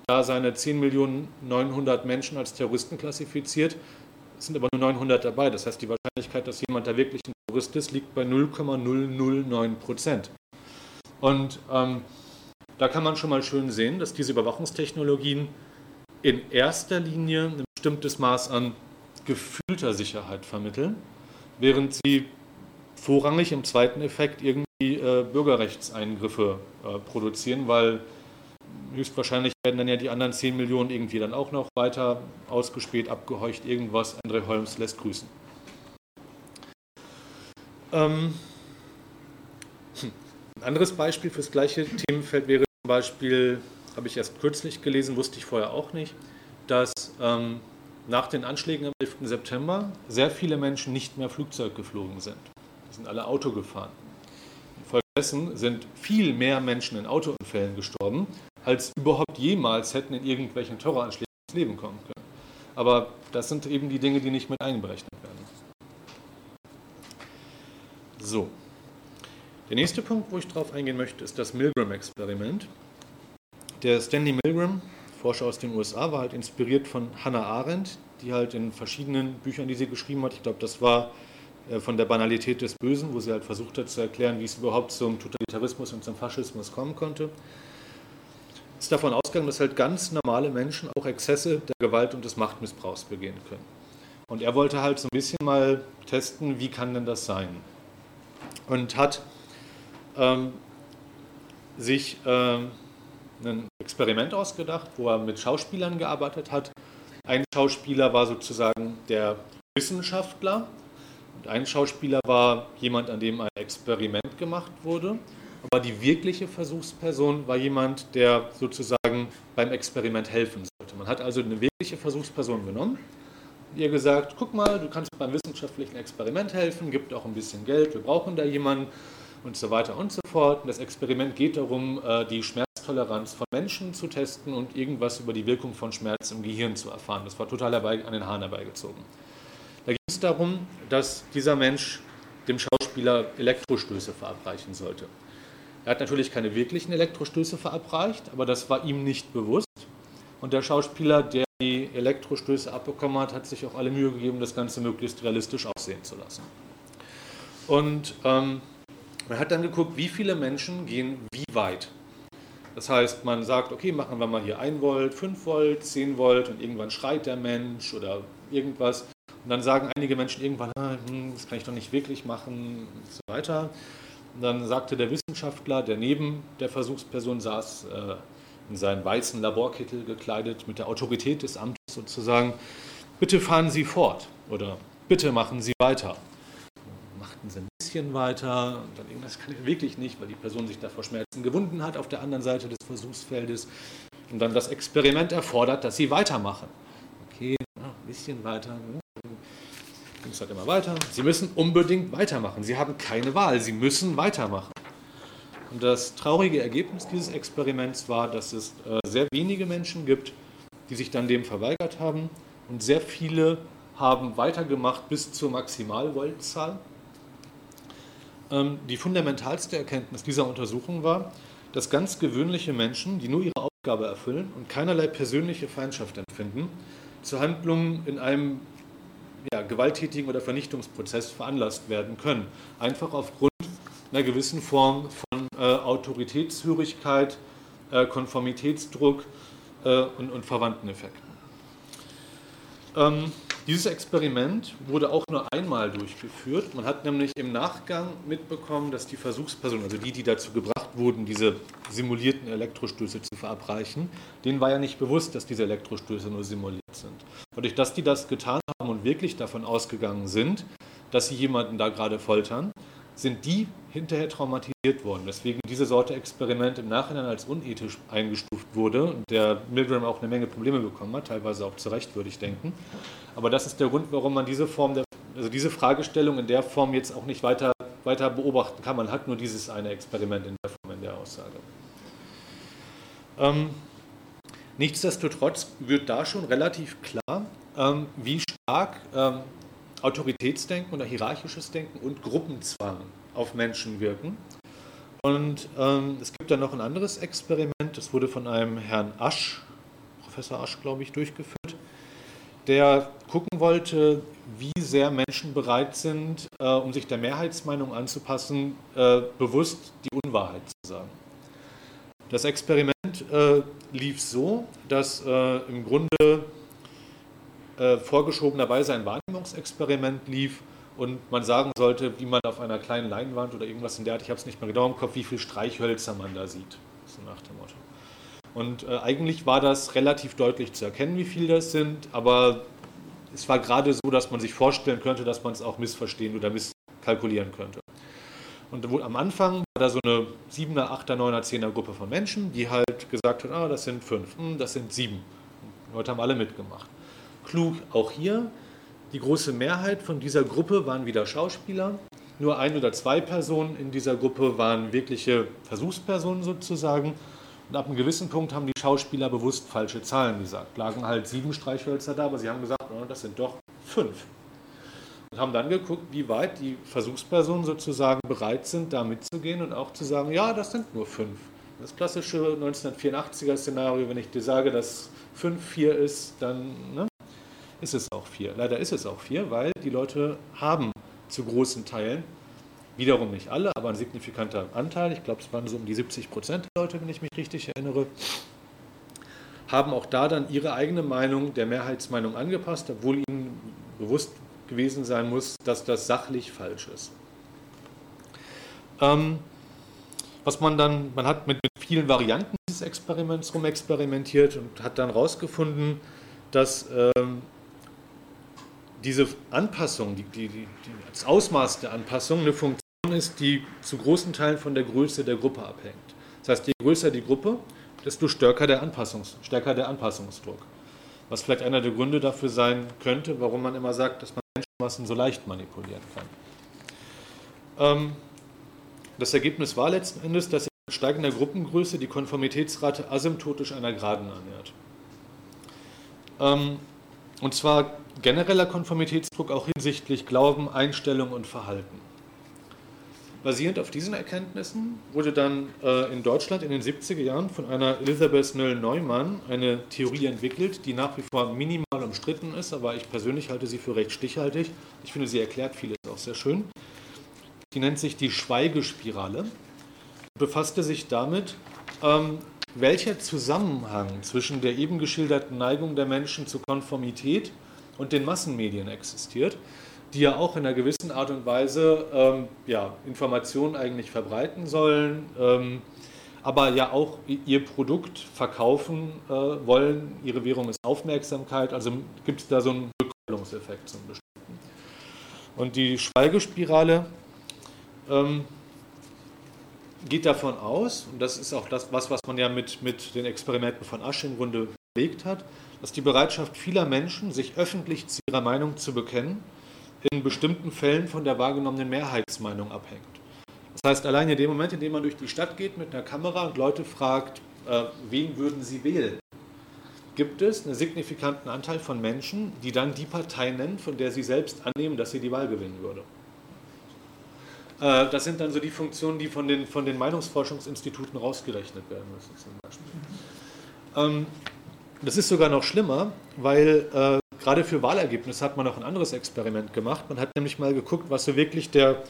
da seine 10 Millionen 900 Menschen als Terroristen klassifiziert, es sind aber nur 900 dabei. Das heißt, die Wahrscheinlichkeit, dass jemand da wirklich ein Terrorist ist, liegt bei 0,009 Prozent. Und ähm, da kann man schon mal schön sehen, dass diese Überwachungstechnologien in erster Linie ein bestimmtes Maß an gefühlter Sicherheit vermitteln, während sie vorrangig im zweiten Effekt irgendwie äh, Bürgerrechtseingriffe äh, produzieren, weil höchstwahrscheinlich werden dann ja die anderen 10 Millionen irgendwie dann auch noch weiter ausgespäht, abgeheucht, irgendwas. André Holmes lässt grüßen. Ähm, hm. Ein anderes Beispiel für das gleiche Themenfeld wäre zum Beispiel, habe ich erst kürzlich gelesen, wusste ich vorher auch nicht, dass ähm, nach den Anschlägen am 11. September sehr viele Menschen nicht mehr Flugzeug geflogen sind. Die sind alle Auto gefahren. Infolgedessen sind viel mehr Menschen in Autounfällen gestorben, als überhaupt jemals hätten in irgendwelchen Terroranschlägen ins Leben kommen können. Aber das sind eben die Dinge, die nicht mit einberechnet werden. So. Der nächste Punkt, wo ich drauf eingehen möchte, ist das Milgram-Experiment. Der Stanley Milgram, Forscher aus den USA, war halt inspiriert von Hannah Arendt, die halt in verschiedenen Büchern, die sie geschrieben hat, ich glaube, das war von der Banalität des Bösen, wo sie halt versucht hat zu erklären, wie es überhaupt zum Totalitarismus und zum Faschismus kommen konnte ist davon ausgegangen, dass halt ganz normale Menschen auch Exzesse der Gewalt und des Machtmissbrauchs begehen können. Und er wollte halt so ein bisschen mal testen, wie kann denn das sein? Und hat ähm, sich ähm, ein Experiment ausgedacht, wo er mit Schauspielern gearbeitet hat. Ein Schauspieler war sozusagen der Wissenschaftler und ein Schauspieler war jemand, an dem ein Experiment gemacht wurde. Aber die wirkliche Versuchsperson war jemand, der sozusagen beim Experiment helfen sollte. Man hat also eine wirkliche Versuchsperson genommen, ihr gesagt, guck mal, du kannst beim wissenschaftlichen Experiment helfen, gibt auch ein bisschen Geld, wir brauchen da jemanden und so weiter und so fort. Und das Experiment geht darum, äh, die Schmerztoleranz von Menschen zu testen und irgendwas über die Wirkung von Schmerz im Gehirn zu erfahren. Das war total an den Haaren herbeigezogen. Es darum, dass dieser Mensch dem Schauspieler Elektrostöße verabreichen sollte. Er hat natürlich keine wirklichen Elektrostöße verabreicht, aber das war ihm nicht bewusst. Und der Schauspieler, der die Elektrostöße abbekommen hat, hat sich auch alle Mühe gegeben, das Ganze möglichst realistisch aussehen zu lassen. Und ähm, man hat dann geguckt, wie viele Menschen gehen wie weit. Das heißt, man sagt, okay, machen wir mal hier 1 Volt, 5 Volt, 10 Volt und irgendwann schreit der Mensch oder irgendwas. Und dann sagen einige Menschen irgendwann, ah, hm, das kann ich doch nicht wirklich machen und so weiter. Und dann sagte der Wissenschaftler, der neben der Versuchsperson saß, äh, in seinen weißen Laborkittel gekleidet, mit der Autorität des Amtes sozusagen, bitte fahren Sie fort oder bitte machen Sie weiter. Machten sie ein bisschen weiter und dann das kann ich wirklich nicht, weil die Person sich da vor Schmerzen gewunden hat auf der anderen Seite des Versuchsfeldes. Und dann das Experiment erfordert, dass sie weitermachen. Okay, ein bisschen weiter. Es halt immer weiter. Sie müssen unbedingt weitermachen. Sie haben keine Wahl. Sie müssen weitermachen. Und das traurige Ergebnis dieses Experiments war, dass es äh, sehr wenige Menschen gibt, die sich dann dem verweigert haben. Und sehr viele haben weitergemacht bis zur Maximalvoltzahl. Ähm, die fundamentalste Erkenntnis dieser Untersuchung war, dass ganz gewöhnliche Menschen, die nur ihre Aufgabe erfüllen und keinerlei persönliche Feindschaft empfinden, zu Handlungen in einem ja, gewalttätigen oder Vernichtungsprozess veranlasst werden können. Einfach aufgrund einer gewissen Form von äh, Autoritätshörigkeit, äh, Konformitätsdruck äh, und, und, verwandten Effekten. Ähm, dieses Experiment wurde auch nur einmal durchgeführt. Man hat nämlich im Nachgang mitbekommen, dass die Versuchspersonen, also die, die dazu gebracht wurden, diese simulierten Elektrostöße zu verabreichen, denen war ja nicht bewusst, dass diese Elektrostöße nur simuliert sind. Und durch dass die das getan haben und wirklich davon ausgegangen sind, dass sie jemanden da gerade foltern, sind die hinterher traumatisiert worden, weswegen diese Sorte Experiment im Nachhinein als unethisch eingestuft wurde der Milgram auch eine Menge Probleme bekommen hat, teilweise auch zu Recht, würde ich denken. Aber das ist der Grund, warum man diese Form der, also diese Fragestellung in der Form jetzt auch nicht weiter weiter beobachten kann. Man hat nur dieses eine Experiment in der Form in der Aussage. Ähm, nichtsdestotrotz wird da schon relativ klar, ähm, wie stark ähm, Autoritätsdenken oder hierarchisches Denken und Gruppenzwang auf Menschen wirken. Und ähm, es gibt dann noch ein anderes Experiment, das wurde von einem Herrn Asch, Professor Asch, glaube ich, durchgeführt, der gucken wollte, wie sehr Menschen bereit sind, äh, um sich der Mehrheitsmeinung anzupassen, äh, bewusst die Unwahrheit zu sagen. Das Experiment äh, lief so, dass äh, im Grunde äh, vorgeschobenerweise ein Wahrnehmungsexperiment lief und man sagen sollte, wie man auf einer kleinen Leinwand oder irgendwas in der Art, ich habe es nicht mehr genau im Kopf, wie viele Streichhölzer man da sieht. So nach dem Motto. Und äh, eigentlich war das relativ deutlich zu erkennen, wie viel das sind, aber es war gerade so, dass man sich vorstellen könnte, dass man es auch missverstehen oder misskalkulieren könnte. Und am Anfang war da so eine 7er, 8er, 9er, 10er Gruppe von Menschen, die halt gesagt hat, ah, das sind fünf, hm, das sind sieben. Die Leute haben alle mitgemacht. Klug auch hier, die große Mehrheit von dieser Gruppe waren wieder Schauspieler. Nur ein oder zwei Personen in dieser Gruppe waren wirkliche Versuchspersonen sozusagen. Und ab einem gewissen Punkt haben die Schauspieler bewusst falsche Zahlen gesagt. Lagen halt sieben Streichhölzer da, aber sie haben gesagt, oh, das sind doch fünf. Und haben dann geguckt, wie weit die Versuchspersonen sozusagen bereit sind, da mitzugehen und auch zu sagen, ja, das sind nur fünf. Das klassische 1984er-Szenario, wenn ich dir sage, dass fünf vier ist, dann ne, ist es auch vier. Leider ist es auch vier, weil die Leute haben zu großen Teilen Wiederum nicht alle, aber ein signifikanter Anteil, ich glaube, es waren so um die 70 Prozent der Leute, wenn ich mich richtig erinnere, haben auch da dann ihre eigene Meinung der Mehrheitsmeinung angepasst, obwohl ihnen bewusst gewesen sein muss, dass das sachlich falsch ist. Ähm, was man dann, man hat mit, mit vielen Varianten dieses Experiments rumexperimentiert und hat dann herausgefunden, dass ähm, diese Anpassung, die, die, die, das Ausmaß der Anpassung eine Funktion ist, die zu großen Teilen von der Größe der Gruppe abhängt. Das heißt, je größer die Gruppe, desto stärker der, Anpassungs, stärker der Anpassungsdruck. Was vielleicht einer der Gründe dafür sein könnte, warum man immer sagt, dass man Menschenmassen so leicht manipulieren kann. Ähm, das Ergebnis war letzten Endes, dass mit steigender Gruppengröße die Konformitätsrate asymptotisch einer Geraden annähert. Ähm, und zwar genereller Konformitätsdruck auch hinsichtlich Glauben, Einstellung und Verhalten. Basierend auf diesen Erkenntnissen wurde dann äh, in Deutschland in den 70er Jahren von einer Elisabeth Nöll-Neumann eine Theorie entwickelt, die nach wie vor minimal umstritten ist, aber ich persönlich halte sie für recht stichhaltig. Ich finde, sie erklärt vieles auch sehr schön. Die nennt sich die Schweigespirale und befasste sich damit, ähm, welcher Zusammenhang zwischen der eben geschilderten Neigung der Menschen zur Konformität und den Massenmedien existiert die ja auch in einer gewissen Art und Weise ähm, ja, Informationen eigentlich verbreiten sollen, ähm, aber ja auch ihr Produkt verkaufen äh, wollen. Ihre Währung ist Aufmerksamkeit, also gibt es da so einen Rückkopplungseffekt zum bestimmten. Und die Schweigespirale ähm, geht davon aus, und das ist auch das, was, was man ja mit, mit den Experimenten von Asch im Grunde belegt hat, dass die Bereitschaft vieler Menschen, sich öffentlich zu ihrer Meinung zu bekennen, in bestimmten Fällen von der wahrgenommenen Mehrheitsmeinung abhängt. Das heißt, allein in dem Moment, in dem man durch die Stadt geht mit einer Kamera und Leute fragt, äh, wen würden sie wählen, gibt es einen signifikanten Anteil von Menschen, die dann die Partei nennen, von der sie selbst annehmen, dass sie die Wahl gewinnen würde. Äh, das sind dann so die Funktionen, die von den, von den Meinungsforschungsinstituten rausgerechnet werden müssen, zum Beispiel. Ähm, das ist sogar noch schlimmer, weil äh, Gerade für Wahlergebnisse hat man auch ein anderes Experiment gemacht. Man hat nämlich mal geguckt, was so wirklich der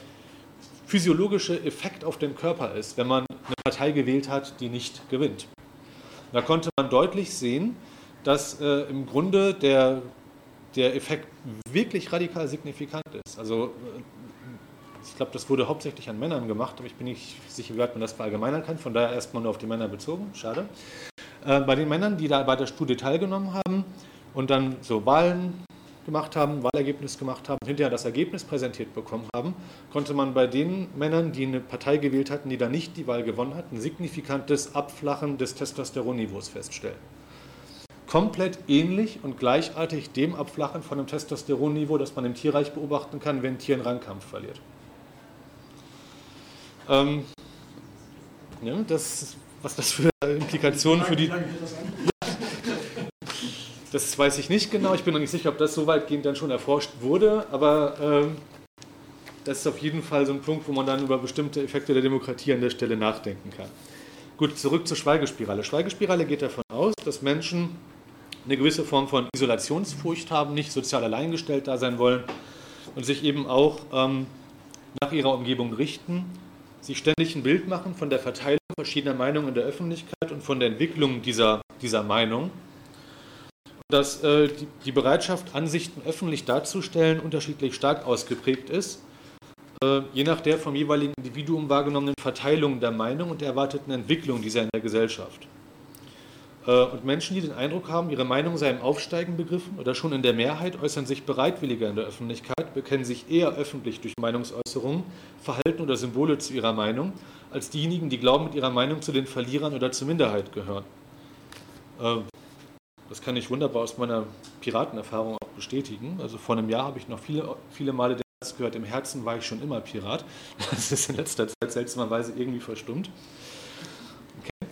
physiologische Effekt auf den Körper ist, wenn man eine Partei gewählt hat, die nicht gewinnt. Da konnte man deutlich sehen, dass äh, im Grunde der, der Effekt wirklich radikal signifikant ist. Also äh, ich glaube, das wurde hauptsächlich an Männern gemacht, aber ich bin nicht sicher, wie weit man das verallgemeinern kann. Von daher erstmal nur auf die Männer bezogen. Schade. Äh, bei den Männern, die da bei der Studie teilgenommen haben, und dann so Wahlen gemacht haben, Wahlergebnis gemacht haben, hinterher das Ergebnis präsentiert bekommen haben, konnte man bei den Männern, die eine Partei gewählt hatten, die dann nicht die Wahl gewonnen hat, ein signifikantes Abflachen des Testosteronniveaus feststellen. Komplett ähnlich und gleichartig dem Abflachen von einem Testosteronniveau, das man im Tierreich beobachten kann, wenn ein Tier einen Rangkampf verliert. Ähm, ja, das, was das für Implikationen für die. Das weiß ich nicht genau. Ich bin noch nicht sicher, ob das so weitgehend dann schon erforscht wurde, aber ähm, das ist auf jeden Fall so ein Punkt, wo man dann über bestimmte Effekte der Demokratie an der Stelle nachdenken kann. Gut, zurück zur Schweigespirale. Schweigespirale geht davon aus, dass Menschen eine gewisse Form von Isolationsfurcht haben, nicht sozial alleingestellt da sein wollen und sich eben auch ähm, nach ihrer Umgebung richten, sich ständig ein Bild machen von der Verteilung verschiedener Meinungen in der Öffentlichkeit und von der Entwicklung dieser, dieser Meinung. Dass äh, die, die Bereitschaft, Ansichten öffentlich darzustellen, unterschiedlich stark ausgeprägt ist äh, je nach der vom jeweiligen Individuum wahrgenommenen Verteilung der Meinung und der erwarteten Entwicklung dieser in der Gesellschaft. Äh, und Menschen, die den Eindruck haben, ihre Meinung sei im Aufsteigen begriffen oder schon in der Mehrheit, äußern sich bereitwilliger in der Öffentlichkeit, bekennen sich eher öffentlich durch Meinungsäußerungen, Verhalten oder Symbole zu ihrer Meinung, als diejenigen, die glauben, mit ihrer Meinung zu den Verlierern oder zur Minderheit gehören. Äh, das kann ich wunderbar aus meiner Piratenerfahrung auch bestätigen. Also vor einem Jahr habe ich noch viele, viele Male gehört, im Herzen war ich schon immer Pirat. <laughs> Das ist in letzter Zeit seltsamerweise irgendwie verstummt. Okay.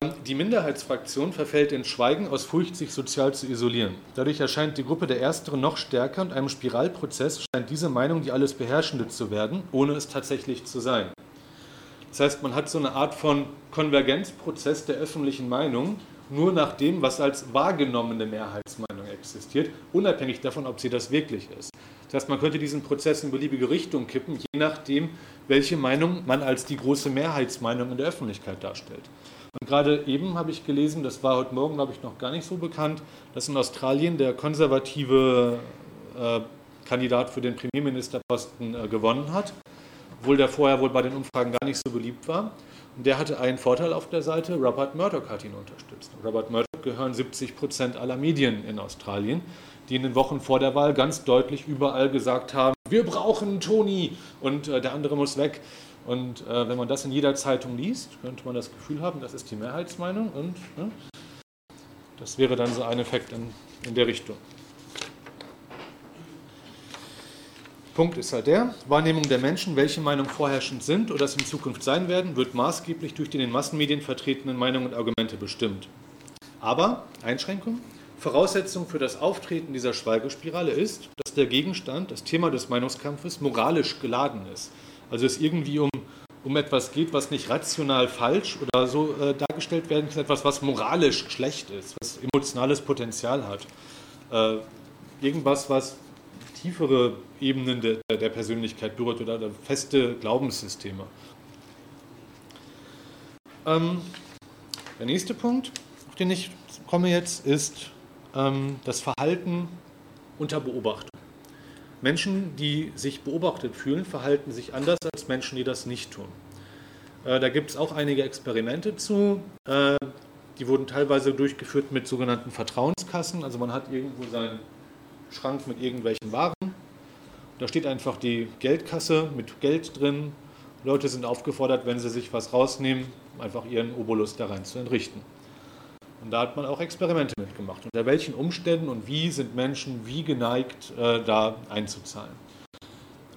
Ähm, die Minderheitsfraktion verfällt in Schweigen aus Furcht, sich sozial zu isolieren. Dadurch erscheint die Gruppe der Ersteren noch stärker und einem Spiralprozess scheint diese Meinung die alles Beherrschende zu werden, ohne es tatsächlich zu sein. Das heißt, man hat so eine Art von Konvergenzprozess der öffentlichen Meinung, nur nach dem, was als wahrgenommene Mehrheitsmeinung existiert, unabhängig davon, ob sie das wirklich ist. Das heißt, man könnte diesen Prozess in beliebige Richtung kippen, je nachdem, welche Meinung man als die große Mehrheitsmeinung in der Öffentlichkeit darstellt. Und gerade eben habe ich gelesen, das war heute Morgen, glaube ich, noch gar nicht so bekannt, dass in Australien der konservative äh, Kandidat für den Premierministerposten äh, gewonnen hat, obwohl der vorher wohl bei den Umfragen gar nicht so beliebt war. Und der hatte einen Vorteil auf der Seite, Robert Murdoch hat ihn unterstützt. Robert Murdoch gehören 70 Prozent aller Medien in Australien die in den Wochen vor der Wahl ganz deutlich überall gesagt haben, wir brauchen Toni und äh, der andere muss weg. Und äh, wenn man das in jeder Zeitung liest, könnte man das Gefühl haben, das ist die Mehrheitsmeinung und ne, das wäre dann so ein Effekt in, in der Richtung. Punkt ist halt der, Wahrnehmung der Menschen, welche Meinung vorherrschend sind oder es in Zukunft sein werden, wird maßgeblich durch die in den Massenmedien vertretenen Meinungen und Argumente bestimmt. Aber, Einschränkung, Voraussetzung für das Auftreten dieser Schweigespirale ist, dass der Gegenstand, das Thema des Meinungskampfes, moralisch geladen ist. Also es irgendwie um, um etwas geht, was nicht rational falsch oder so äh, dargestellt werden kann, etwas, was moralisch schlecht ist, was emotionales Potenzial hat. Äh, irgendwas, was tiefere Ebenen der, der Persönlichkeit berührt oder feste Glaubenssysteme. Ähm, der nächste Punkt, auf den ich komme jetzt, ist ähm, das Verhalten unter Beobachtung. Menschen, die sich beobachtet fühlen, verhalten sich anders als Menschen, die das nicht tun. Äh, da gibt es auch einige Experimente zu. Äh, die wurden teilweise durchgeführt mit sogenannten Vertrauenskassen. Also man hat irgendwo seinen Schrank mit irgendwelchen Waren. Da steht einfach die Geldkasse mit Geld drin. Leute sind aufgefordert, wenn sie sich was rausnehmen, einfach ihren Obolus da rein zu entrichten. Und da hat man auch Experimente mitgemacht. Unter welchen Umständen und wie sind Menschen wie geneigt, äh, da einzuzahlen?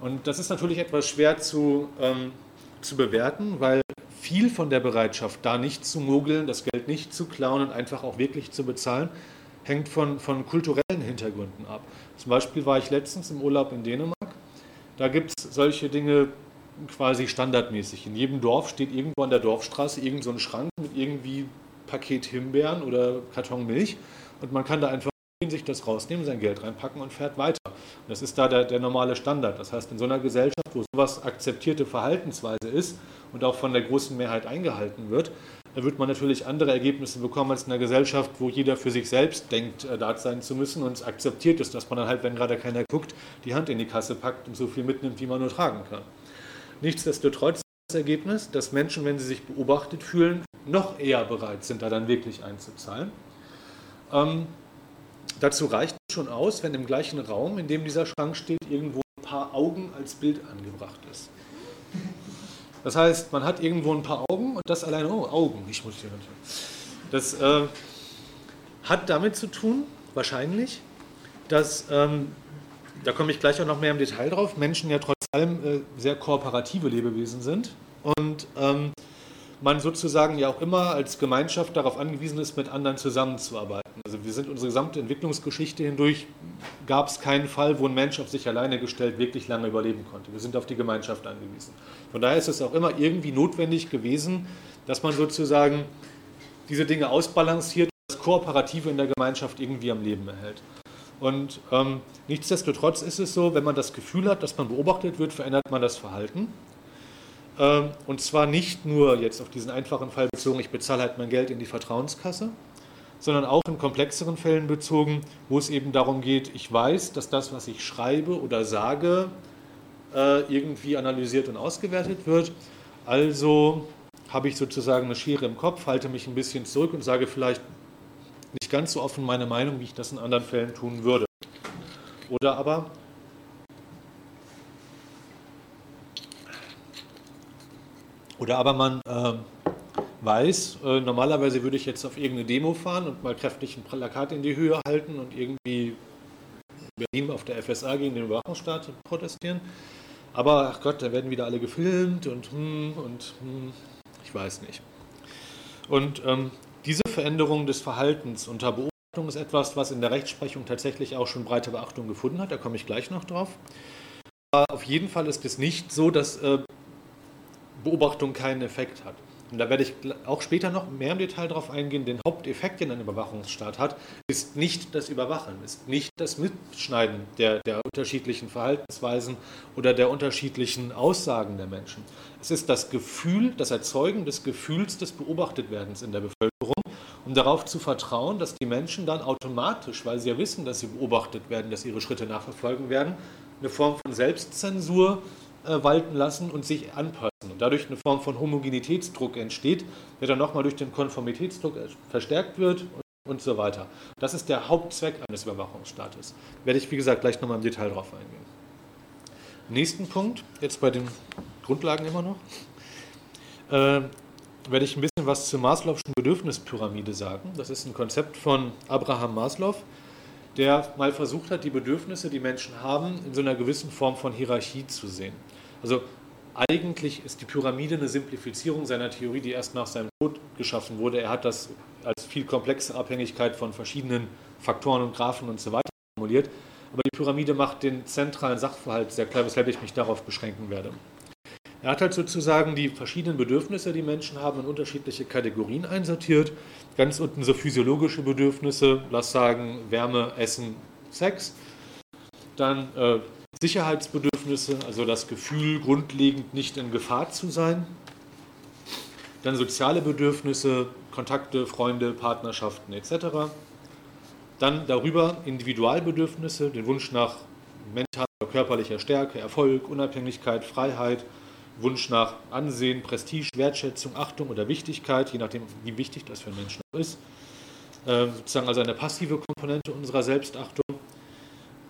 Und das ist natürlich etwas schwer zu, ähm, zu bewerten, weil viel von der Bereitschaft, da nicht zu mogeln, das Geld nicht zu klauen und einfach auch wirklich zu bezahlen, hängt von, von kulturellen Hintergründen ab. Zum Beispiel war ich letztens im Urlaub in Dänemark. Da gibt es solche Dinge quasi standardmäßig. In jedem Dorf steht irgendwo an der Dorfstraße irgend so ein Schrank mit irgendwie Paket Himbeeren oder Karton Milch und man kann da einfach sich das rausnehmen, sein Geld reinpacken und fährt weiter. Und das ist da der, der normale Standard. Das heißt, in so einer Gesellschaft, wo sowas akzeptierte Verhaltensweise ist und auch von der großen Mehrheit eingehalten wird, da wird man natürlich andere Ergebnisse bekommen als in einer Gesellschaft, wo jeder für sich selbst denkt, äh, da sein zu müssen und es akzeptiert ist, dass man dann halt, wenn gerade keiner guckt, die Hand in die Kasse packt und so viel mitnimmt, wie man nur tragen kann. Nichtsdestotrotz das Ergebnis, dass Menschen, wenn sie sich beobachtet fühlen, noch eher bereit sind, da dann wirklich einzuzahlen. Ähm, dazu reicht es schon aus, wenn im gleichen Raum, in dem dieser Schrank steht, irgendwo ein paar Augen als Bild angebracht ist. Das heißt, man hat irgendwo ein paar Augen und das alleine, oh, Augen, ich muss hier Das äh, hat damit zu tun, wahrscheinlich, dass, ähm, da komme ich gleich auch noch mehr im Detail drauf, Menschen ja trotzdem allem äh, sehr kooperative Lebewesen sind und ähm, man sozusagen ja auch immer als Gemeinschaft darauf angewiesen ist, mit anderen zusammenzuarbeiten. Also wir sind unsere gesamte Entwicklungsgeschichte hindurch, gab es keinen Fall, wo ein Mensch auf sich alleine gestellt wirklich lange überleben konnte. Wir sind auf die Gemeinschaft angewiesen. Von daher ist es auch immer irgendwie notwendig gewesen, dass man sozusagen diese Dinge ausbalanciert das Kooperative in der Gemeinschaft irgendwie am Leben erhält. Und ähm, nichtsdestotrotz ist es so, wenn man das Gefühl hat, dass man beobachtet wird, verändert man das Verhalten. Ähm, und zwar nicht nur jetzt auf diesen einfachen Fall bezogen, ich bezahle halt mein Geld in die Vertrauenskasse, sondern auch in komplexeren Fällen bezogen, wo es eben darum geht, ich weiß, dass das, was ich schreibe oder sage, irgendwie analysiert und ausgewertet wird. Also habe ich sozusagen eine Schere im Kopf, halte mich ein bisschen zurück und sage vielleicht nicht ganz so offen meine Meinung, wie ich das in anderen Fällen tun würde. Oder aber Oder aber man äh, weiß, äh, normalerweise würde ich jetzt auf irgendeine Demo fahren und mal kräftig ein Plakat in die Höhe halten und irgendwie in Berlin auf der FSA gegen den Überwachungsstaat protestieren. Aber ach Gott, da werden wieder alle gefilmt und hm, und hm, ich weiß nicht. Und ähm, diese Veränderung des Verhaltens unter Beobachtung ist etwas, was in der Rechtsprechung tatsächlich auch schon breite Beachtung gefunden hat. Da komme ich gleich noch drauf. Aber auf jeden Fall ist es nicht so, dass äh, Beobachtung keinen Effekt hat. Und da werde ich auch später noch mehr im Detail darauf eingehen. Den Haupteffekt, den ein Überwachungsstaat hat, ist nicht das Überwachen, ist nicht das Mitschneiden der, der unterschiedlichen Verhaltensweisen oder der unterschiedlichen Aussagen der Menschen. Es ist das Gefühl, das Erzeugen des Gefühls des Beobachtetwerdens in der Bevölkerung, um darauf zu vertrauen, dass die Menschen dann automatisch, weil sie ja wissen, dass sie beobachtet werden, dass ihre Schritte nachverfolgen werden, eine Form von Selbstzensur äh, walten lassen und sich anpassen. Und dadurch eine Form von Homogenitätsdruck entsteht, der dann nochmal durch den Konformitätsdruck verstärkt wird und, und so weiter. Das ist der Hauptzweck eines Überwachungsstaates. Werde ich, wie gesagt, gleich nochmal im Detail drauf eingehen. Nächsten Punkt, jetzt bei den Grundlagen immer noch, äh, werde ich ein bisschen was zur Maslow'schen Bedürfnispyramide sagen. Das ist ein Konzept von Abraham Maslow, der mal versucht hat, die Bedürfnisse, die Menschen haben, in so einer gewissen Form von Hierarchie zu sehen. Also eigentlich ist die Pyramide eine Simplifizierung seiner Theorie, die erst nach seinem Tod geschaffen wurde. Er hat das als viel komplexe Abhängigkeit von verschiedenen Faktoren und Graphen und so weiter formuliert. Aber die Pyramide macht den zentralen Sachverhalt sehr klar, weshalb ich mich darauf beschränken werde. Er hat halt sozusagen die verschiedenen Bedürfnisse, die Menschen haben, in unterschiedliche Kategorien einsortiert. Ganz unten so physiologische Bedürfnisse, lass sagen Wärme, Essen, Sex. Dann äh, Sicherheitsbedürfnisse, also das Gefühl, grundlegend nicht in Gefahr zu sein. Dann soziale Bedürfnisse, Kontakte, Freunde, Partnerschaften etc. Dann darüber Individualbedürfnisse, den Wunsch nach mentaler, körperlicher Stärke, Erfolg, Unabhängigkeit, Freiheit, Wunsch nach Ansehen, Prestige, Wertschätzung, Achtung oder Wichtigkeit, je nachdem, wie wichtig das für einen Menschen ist. Äh, sozusagen also eine passive Komponente unserer Selbstachtung,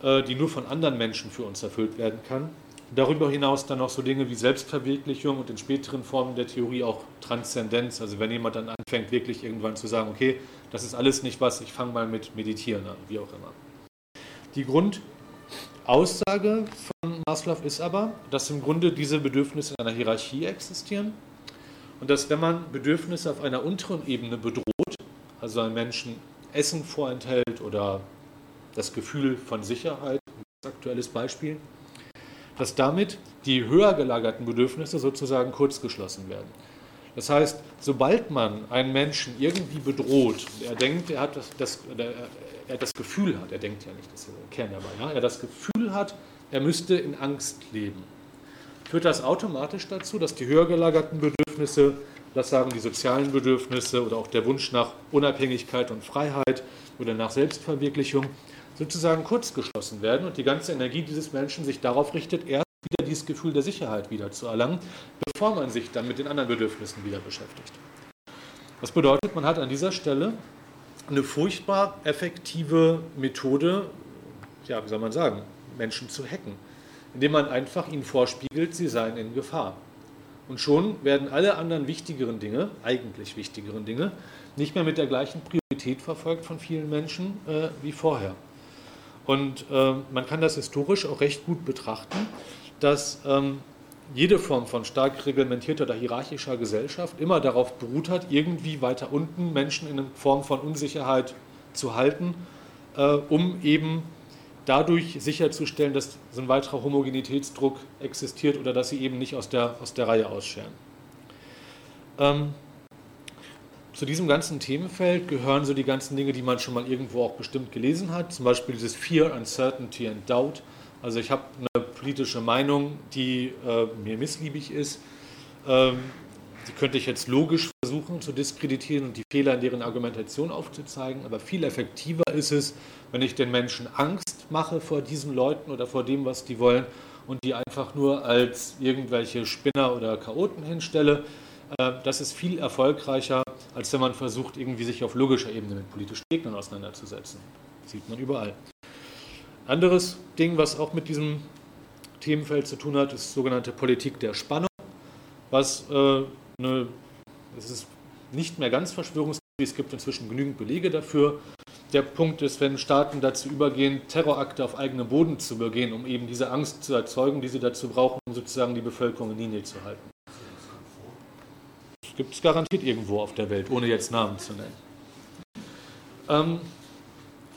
die nur von anderen Menschen für uns erfüllt werden kann. Darüber hinaus dann noch so Dinge wie Selbstverwirklichung und in späteren Formen der Theorie auch Transzendenz. Also wenn jemand dann anfängt, wirklich irgendwann zu sagen, okay, das ist alles nicht was, ich fange mal mit Meditieren an, wie auch immer. Die Grundaussage von Maslow ist aber, dass im Grunde diese Bedürfnisse in einer Hierarchie existieren und dass wenn man Bedürfnisse auf einer unteren Ebene bedroht, also einem Menschen Essen vorenthält oder das Gefühl von Sicherheit, aktuelles Beispiel, dass damit die höher gelagerten Bedürfnisse sozusagen kurzgeschlossen werden. Das heißt, sobald man einen Menschen irgendwie bedroht, er denkt, er hat das, das er das Gefühl hat, er denkt ja nicht, das ist der Kern dabei, ja, er das Gefühl hat, er müsste in Angst leben, führt das automatisch dazu, dass die höher gelagerten Bedürfnisse, das sagen die sozialen Bedürfnisse oder auch der Wunsch nach Unabhängigkeit und Freiheit oder nach Selbstverwirklichung, sozusagen kurzgeschlossen werden und die ganze Energie dieses Menschen sich darauf richtet, erst wieder dieses Gefühl der Sicherheit wieder zu erlangen, bevor man sich dann mit den anderen Bedürfnissen wieder beschäftigt. Das bedeutet, man hat an dieser Stelle eine furchtbar effektive Methode, ja, wie soll man sagen, Menschen zu hacken, indem man einfach ihnen vorspiegelt, sie seien in Gefahr. Und schon werden alle anderen wichtigeren Dinge, eigentlich wichtigeren Dinge, nicht mehr mit der gleichen Priorität verfolgt von vielen Menschen äh, wie vorher. Und äh, man kann das historisch auch recht gut betrachten, dass ähm, jede Form von stark reglementierter oder hierarchischer Gesellschaft immer darauf beruht hat, irgendwie weiter unten Menschen in Form von Unsicherheit zu halten, äh, um eben dadurch sicherzustellen, dass so ein weiterer Homogenitätsdruck existiert oder dass sie eben nicht aus der, aus der Reihe ausscheren. Ähm, zu diesem ganzen Themenfeld gehören so die ganzen Dinge, die man schon mal irgendwo auch bestimmt gelesen hat, zum Beispiel dieses Fear, Uncertainty and Doubt. Also ich habe eine politische Meinung, die äh, mir missliebig ist. Ähm, die könnte ich jetzt logisch versuchen zu diskreditieren und die Fehler in deren Argumentation aufzuzeigen, aber viel effektiver ist es, wenn ich den Menschen Angst mache vor diesen Leuten oder vor dem, was die wollen und die einfach nur als irgendwelche Spinner oder Chaoten hinstelle. Äh, das ist viel erfolgreicher, als wenn man versucht, irgendwie sich auf logischer Ebene mit politischen Gegnern auseinanderzusetzen. Das sieht man überall. Anderes Ding, was auch mit diesem Themenfeld zu tun hat, ist sogenannte Politik der Spannung, was äh, eine, es ist nicht mehr ganz Verschwörungstheorie, es gibt inzwischen genügend Belege dafür. Der Punkt ist, wenn Staaten dazu übergehen, Terrorakte auf eigenem Boden zu begehen, um eben diese Angst zu erzeugen, die sie dazu brauchen, um sozusagen die Bevölkerung in Linie zu halten. Gibt es garantiert irgendwo auf der Welt, ohne jetzt Namen zu nennen. Ähm,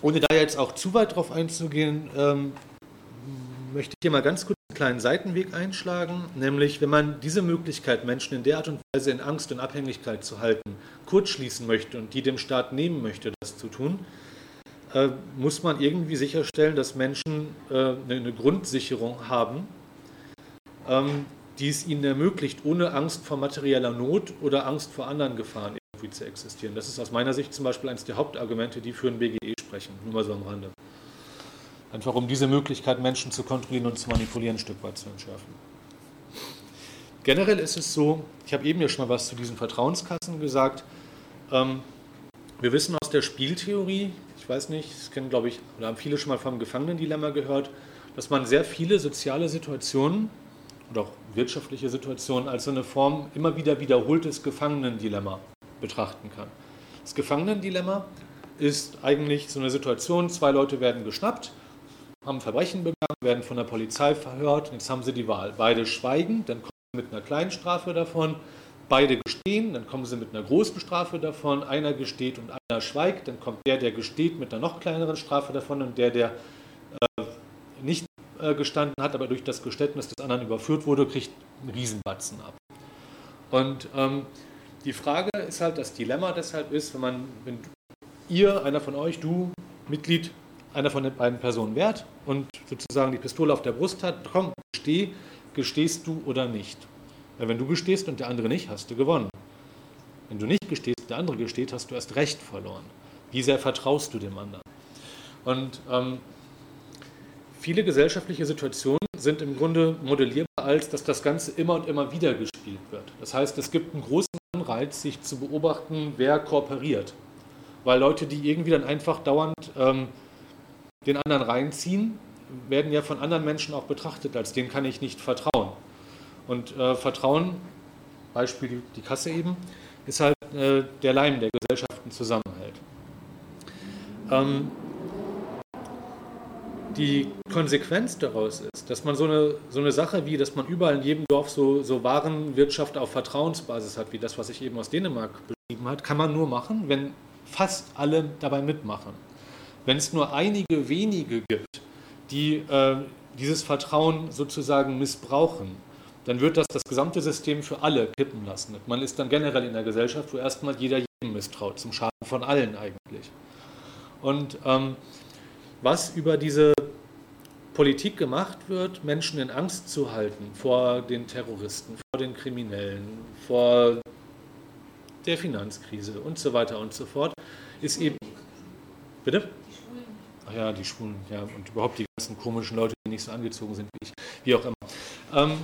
ohne da jetzt auch zu weit drauf einzugehen, ähm, möchte ich hier mal ganz kurz einen kleinen Seitenweg einschlagen, nämlich wenn man diese Möglichkeit, Menschen in der Art und Weise in Angst und Abhängigkeit zu halten, kurzschließen möchte und die dem Staat nehmen möchte, das zu tun, äh, muss man irgendwie sicherstellen, dass Menschen äh, eine Grundsicherung haben, ähm, die es ihnen ermöglicht, ohne Angst vor materieller Not oder Angst vor anderen Gefahren irgendwie zu existieren. Das ist aus meiner Sicht zum Beispiel eines der Hauptargumente, die für ein BGE sprechen, nur mal so am Rande. Einfach um diese Möglichkeit, Menschen zu kontrollieren und zu manipulieren, ein Stück weit zu entschärfen. Generell ist es so, ich habe eben ja schon mal was zu diesen Vertrauenskassen gesagt. Ähm, wir wissen aus der Spieltheorie, ich weiß nicht, das kennen glaube ich, oder haben viele schon mal vom Gefangenendilemma gehört, dass man sehr viele soziale Situationen oder auch wirtschaftliche Situationen als so eine Form immer wieder wiederholtes Gefangenendilemma betrachten kann. Das Gefangenendilemma ist eigentlich so eine Situation, zwei Leute werden geschnappt haben Verbrechen begangen, werden von der Polizei verhört und jetzt haben sie die Wahl. Beide schweigen, dann kommen sie mit einer kleinen Strafe davon. Beide gestehen, dann kommen sie mit einer großen Strafe davon. Einer gesteht und einer schweigt, dann kommt der, der gesteht, mit einer noch kleineren Strafe davon und der, der äh, gestanden hat, aber durch das Geständnis des anderen überführt wurde, kriegt einen Riesenbatzen ab. Und ähm, die Frage ist halt, das Dilemma deshalb ist, wenn man, wenn ihr, einer von euch, du, Mitglied einer von den beiden Personen wehrt und sozusagen die Pistole auf der Brust hat, komm, gesteh, gestehst du oder nicht. Weil wenn du gestehst und der andere nicht, hast du gewonnen. Wenn du nicht gestehst und der andere gesteht, hast du erst recht verloren. Wie sehr vertraust du dem anderen? Und ähm, viele gesellschaftliche Situationen sind im Grunde modellierbar als, dass das Ganze immer und immer wieder gespielt wird. Das heißt, es gibt einen großen Anreiz, sich zu beobachten, wer kooperiert. Weil Leute, die irgendwie dann einfach dauernd ähm, den anderen reinziehen, werden ja von anderen Menschen auch betrachtet, als denen kann ich nicht vertrauen. Und äh, Vertrauen, Beispiel die Kasse eben, ist halt äh, der Leim, der Gesellschaften zusammenhält. Ähm, die Konsequenz daraus ist, dass man so eine, so eine Sache wie, dass man überall in jedem Dorf so, so Warenwirtschaft auf Vertrauensbasis hat, wie das, was ich eben aus Dänemark beschrieben habe, kann man nur machen, wenn fast alle dabei mitmachen. Wenn es nur einige wenige gibt, die äh, dieses Vertrauen sozusagen missbrauchen, dann wird das das gesamte System für alle kippen lassen. Man ist dann generell in der Gesellschaft, wo erstmal jeder jedem misstraut, zum Schaden von allen eigentlich. Und ähm, was über diese Politik gemacht wird, Menschen in Angst zu halten vor den Terroristen, vor den Kriminellen, vor der Finanzkrise und so weiter und so fort, ist eben. Bitte? ach ja, die Schwulen, ja, und überhaupt die ganzen komischen Leute, die nicht so angezogen sind wie ich, wie auch immer, ähm,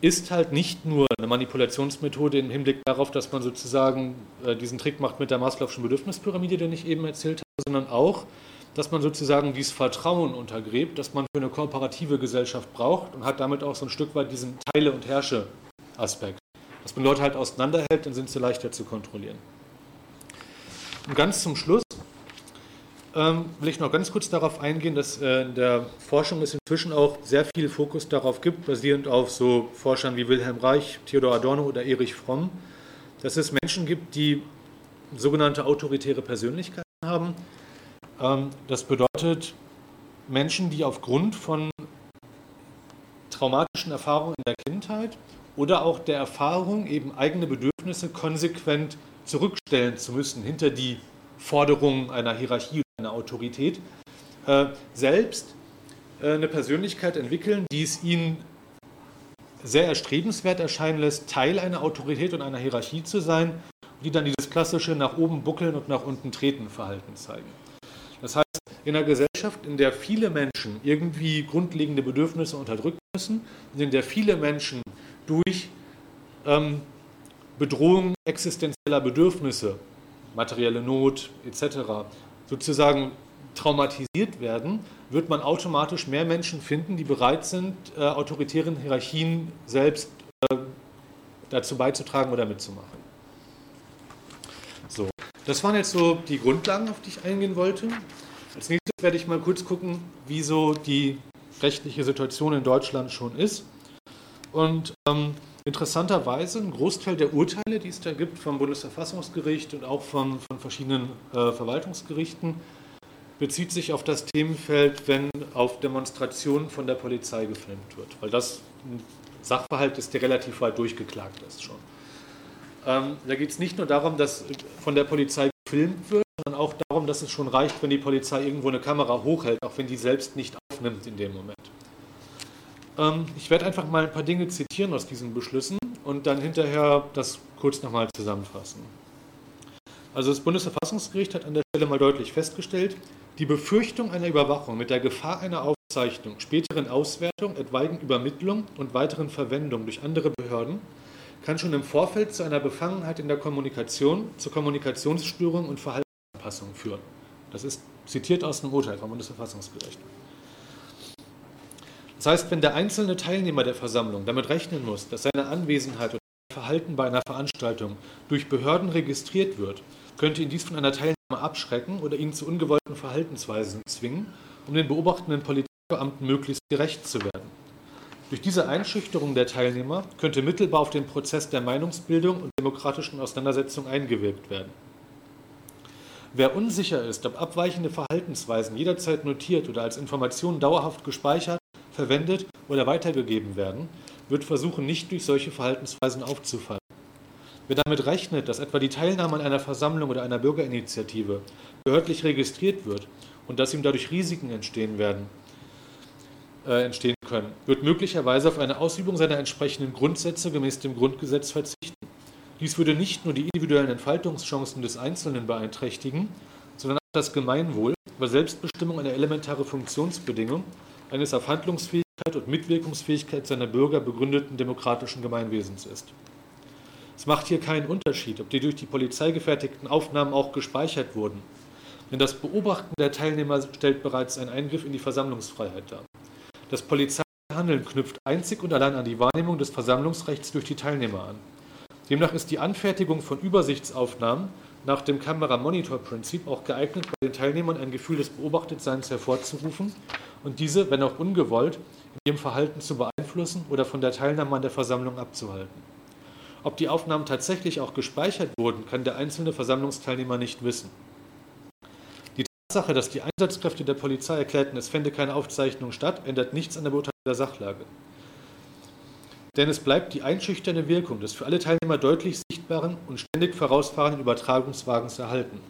ist halt nicht nur eine Manipulationsmethode im Hinblick darauf, dass man sozusagen äh, diesen Trick macht mit der Maslow'schen Bedürfnispyramide, den ich eben erzählt habe, sondern auch, dass man sozusagen dieses Vertrauen untergräbt, das man für eine kooperative Gesellschaft braucht und hat damit auch so ein Stück weit diesen Teile- und Herrsche-Aspekt. Dass man Leute halt auseinanderhält, dann sind sie leichter zu kontrollieren. Und ganz zum Schluss ähm, will ich noch ganz kurz darauf eingehen, dass äh, in der Forschung es inzwischen auch sehr viel Fokus darauf gibt, basierend auf so Forschern wie Wilhelm Reich, Theodor Adorno oder Erich Fromm, dass es Menschen gibt, die sogenannte autoritäre Persönlichkeiten haben. Ähm, das bedeutet Menschen, die aufgrund von traumatischen Erfahrungen in der Kindheit oder auch der Erfahrung, eben eigene Bedürfnisse konsequent zurückstellen zu müssen hinter die Forderungen einer Hierarchie oder einer Autorität, äh, selbst äh, eine Persönlichkeit entwickeln, die es ihnen sehr erstrebenswert erscheinen lässt, Teil einer Autorität und einer Hierarchie zu sein, die dann dieses klassische nach oben buckeln und nach unten treten Verhalten zeigen. Das heißt, in einer Gesellschaft, in der viele Menschen irgendwie grundlegende Bedürfnisse unterdrücken müssen, in der viele Menschen durch ähm, Bedrohung existenzieller Bedürfnisse, materielle Not etc., sozusagen traumatisiert werden, wird man automatisch mehr Menschen finden, die bereit sind, äh, autoritären Hierarchien selbst äh, dazu beizutragen oder mitzumachen. Das waren jetzt so die Grundlagen, auf die ich eingehen wollte. Als nächstes werde ich mal kurz gucken, wie so die rechtliche Situation in Deutschland schon ist. Und ähm, interessanterweise ein Großteil der Urteile, die es da gibt vom Bundesverfassungsgericht und auch von, von verschiedenen äh, Verwaltungsgerichten, bezieht sich auf das Themenfeld, wenn auf Demonstrationen von der Polizei gefilmt wird, weil das ein Sachverhalt ist, der relativ weit durchgeklagt ist schon. Ähm, da geht es nicht nur darum, dass von der Polizei gefilmt wird, sondern auch darum, dass es schon reicht, wenn die Polizei irgendwo eine Kamera hochhält, auch wenn die selbst nicht aufnimmt in dem Moment. Ähm, ich werde einfach mal ein paar Dinge zitieren aus diesen Beschlüssen und dann hinterher das kurz nochmal zusammenfassen. Also das Bundesverfassungsgericht hat an der Stelle mal deutlich festgestellt, die Befürchtung einer Überwachung mit der Gefahr einer Aufzeichnung, späteren Auswertung, etwaigen Übermittlung und weiteren Verwendung durch andere Behörden kann schon im Vorfeld zu einer Befangenheit in der Kommunikation, zur Kommunikationsstörung und Verhaltensanpassung führen. Das ist zitiert aus einem Urteil vom Bundesverfassungsgericht. Das heißt, wenn der einzelne Teilnehmer der Versammlung damit rechnen muss, dass seine Anwesenheit oder Verhalten bei einer Veranstaltung durch Behörden registriert wird, könnte ihn dies von einer Teilnahme abschrecken oder ihn zu ungewollten Verhaltensweisen zwingen, um den beobachtenden Polizeibeamten möglichst gerecht zu werden. Durch diese Einschüchterung der Teilnehmer könnte mittelbar auf den Prozess der Meinungsbildung und demokratischen Auseinandersetzung eingewirkt werden. Wer unsicher ist, ob abweichende Verhaltensweisen jederzeit notiert oder als Information dauerhaft gespeichert, verwendet oder weitergegeben werden, wird versuchen, nicht durch solche Verhaltensweisen aufzufallen. Wer damit rechnet, dass etwa die Teilnahme an einer Versammlung oder einer Bürgerinitiative behördlich registriert wird und dass ihm dadurch Risiken entstehen werden, äh, entstehen können, wird möglicherweise auf eine Ausübung seiner entsprechenden Grundsätze gemäß dem Grundgesetz verzichten. Dies würde nicht nur die individuellen Entfaltungschancen des Einzelnen beeinträchtigen, sondern auch das Gemeinwohl, weil Selbstbestimmung eine elementare Funktionsbedingung eines auf Handlungsfähigkeit und Mitwirkungsfähigkeit seiner Bürger begründeten demokratischen Gemeinwesens ist. Es macht hier keinen Unterschied, ob die durch die Polizei gefertigten Aufnahmen auch gespeichert wurden, denn das Beobachten der Teilnehmer stellt bereits einen Eingriff in die Versammlungsfreiheit dar. Das Polizeihandeln knüpft einzig und allein an die Wahrnehmung des Versammlungsrechts durch die Teilnehmer an. Demnach ist die Anfertigung von Übersichtsaufnahmen nach dem Kamera-Monitor-Prinzip auch geeignet, bei den Teilnehmern ein Gefühl des Beobachtetseins hervorzurufen und diese, wenn auch ungewollt, in ihrem Verhalten zu beeinflussen oder von der Teilnahme an der Versammlung abzuhalten. Ob die Aufnahmen tatsächlich auch gespeichert wurden, kann der einzelne Versammlungsteilnehmer nicht wissen. Tatsache, dass die Einsatzkräfte der Polizei erklärten, es fände keine Aufzeichnung statt, ändert nichts an der Beurteilung der Sachlage. Denn es bleibt die einschüchternde Wirkung des für alle Teilnehmer deutlich sichtbaren und ständig vorausfahrenden Übertragungswagens erhalten.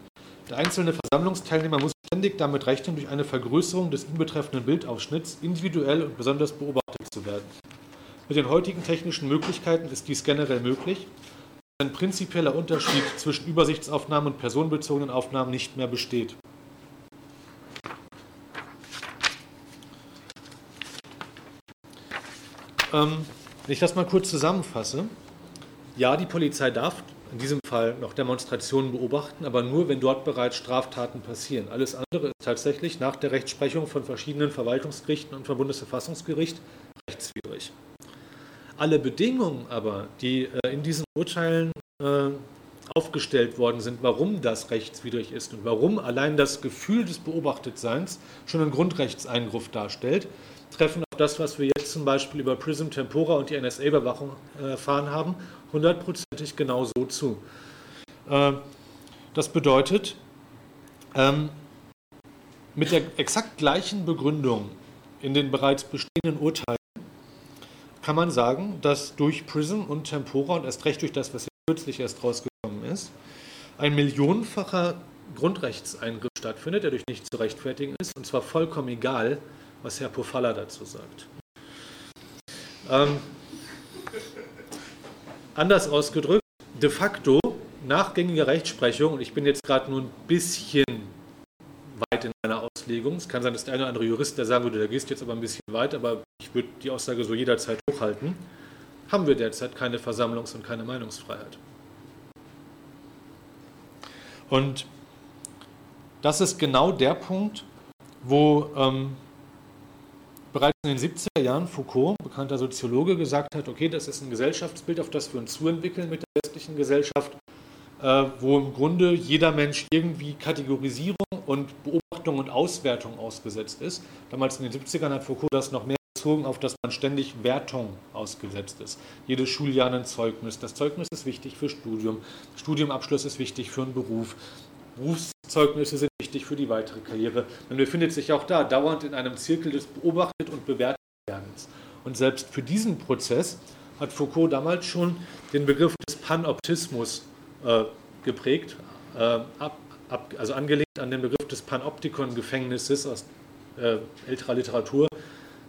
Der einzelne Versammlungsteilnehmer muss ständig damit rechnen, durch eine Vergrößerung des ihn betreffenden Bildausschnitts individuell und besonders beobachtet zu werden. Mit den heutigen technischen Möglichkeiten ist dies generell möglich. Ein prinzipieller Unterschied zwischen Übersichtsaufnahmen und personenbezogenen Aufnahmen nicht mehr besteht. Ähm, wenn ich das mal kurz zusammenfasse, ja, die Polizei darf in diesem Fall noch Demonstrationen beobachten, aber nur, wenn dort bereits Straftaten passieren. Alles andere ist tatsächlich nach der Rechtsprechung von verschiedenen Verwaltungsgerichten und vom Bundesverfassungsgericht rechtswidrig. Alle Bedingungen aber, die äh, in diesen Urteilen äh, aufgestellt worden sind, warum das rechtswidrig ist und warum allein das Gefühl des Beobachtetseins schon einen Grundrechtseingriff darstellt, treffen auf das, was wir jetzt zum Beispiel über Prism Tempora und die NSA-Überwachung äh, erfahren haben, hundertprozentig genau so zu. Äh, das bedeutet, ähm, mit der exakt gleichen Begründung in den bereits bestehenden Urteilen kann man sagen, dass durch Prism und Tempora und erst recht durch das, was kürzlich erst rausgekommen ist, ein millionenfacher Grundrechtseingriff stattfindet, der durch nichts zu rechtfertigen ist, und zwar vollkommen egal, was Herr Pofalla dazu sagt. Ähm, anders ausgedrückt, de facto nachgängige Rechtsprechung, und ich bin jetzt gerade nur ein bisschen weit in meiner Auslegung. Es kann sein, dass der eine oder andere Jurist, der sagen würde, da gehst jetzt aber ein bisschen weit, aber ich würde die Aussage so jederzeit hochhalten, haben wir derzeit keine Versammlungs- und keine Meinungsfreiheit. Und das ist genau der Punkt, wo ähm, bereits in den 70er Jahren Foucault, bekannter Soziologe, gesagt hat, okay, das ist ein Gesellschaftsbild, auf das wir uns zuentwickeln mit der westlichen Gesellschaft, äh, wo im Grunde jeder Mensch irgendwie Kategorisierung und Beobachtung und Auswertung ausgesetzt ist. Damals in den 70ern hat Foucault das noch mehr bezogen, auf das man ständig Wertung ausgesetzt ist. Jedes Schuljahr ein Zeugnis. Das Zeugnis ist wichtig für Studium. Studiumabschluss ist wichtig für einen Beruf. Berufszeugnisse sind wichtig für die weitere Karriere. Man befindet sich auch da dauernd in einem Zirkel des Beobachtet und Bewertetwerdens. Und selbst für diesen Prozess hat Foucault damals schon den Begriff des Panoptismus äh, geprägt, äh, ab, ab, also angelehnt an den Begriff des Panoptikon-Gefängnisses aus äh, älterer Literatur,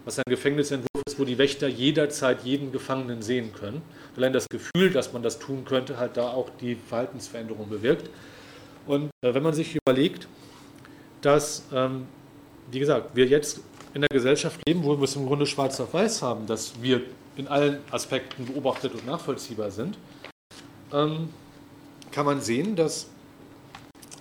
was ein Gefängnisentwurf ist, wo die Wächter jederzeit jeden Gefangenen sehen können. Allein das Gefühl, dass man das tun könnte, hat da auch die Verhaltensveränderung bewirkt. Und äh, wenn man sich überlegt, dass, ähm, wie gesagt, wir jetzt in der Gesellschaft leben, wo wir es im Grunde schwarz auf weiß haben, dass wir in allen Aspekten beobachtet und nachvollziehbar sind, ähm, kann man sehen, dass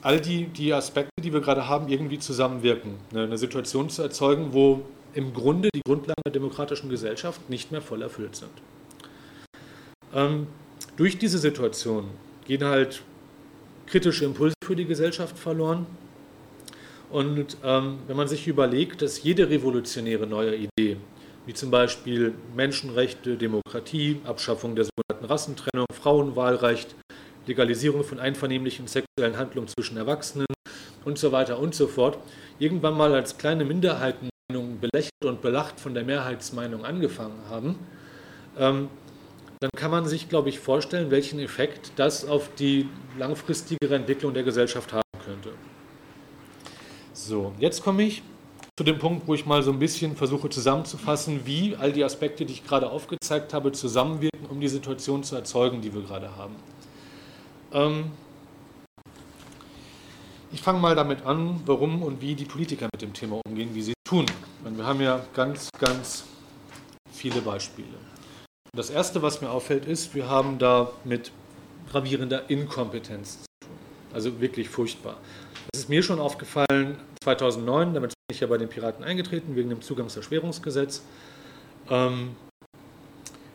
all die, die Aspekte, die wir gerade haben, irgendwie zusammenwirken. Eine Situation zu erzeugen, wo im Grunde die Grundlagen der demokratischen Gesellschaft nicht mehr voll erfüllt sind. Ähm, durch diese Situation gehen halt kritische Impulse für die Gesellschaft verloren. Und ähm, wenn man sich überlegt, dass jede revolutionäre neue Idee, wie zum Beispiel Menschenrechte, Demokratie, Abschaffung der sogenannten Rassentrennung, Frauenwahlrecht, Legalisierung von einvernehmlichen sexuellen Handlungen zwischen Erwachsenen und so weiter und so fort, irgendwann mal als kleine Minderheitenmeinung belächelt und belacht von der Mehrheitsmeinung angefangen haben, ähm, dann kann man sich, glaube ich, vorstellen, welchen Effekt das auf die langfristigere Entwicklung der Gesellschaft haben könnte. So, jetzt komme ich zu dem Punkt, wo ich mal so ein bisschen versuche zusammenzufassen, wie all die Aspekte, die ich gerade aufgezeigt habe, zusammenwirken, um die Situation zu erzeugen, die wir gerade haben. Ähm, ich fange mal damit an, warum und wie die Politiker mit dem Thema umgehen, wie sie es tun. Wir haben ja ganz, ganz viele Beispiele. Das Erste, was mir auffällt, ist, wir haben da mit gravierender Inkompetenz zu tun. Also wirklich furchtbar. Das ist mir schon aufgefallen 2009, damit bin ich ja bei den Piraten eingetreten, wegen dem Zugangserschwerungsgesetz. Ähm,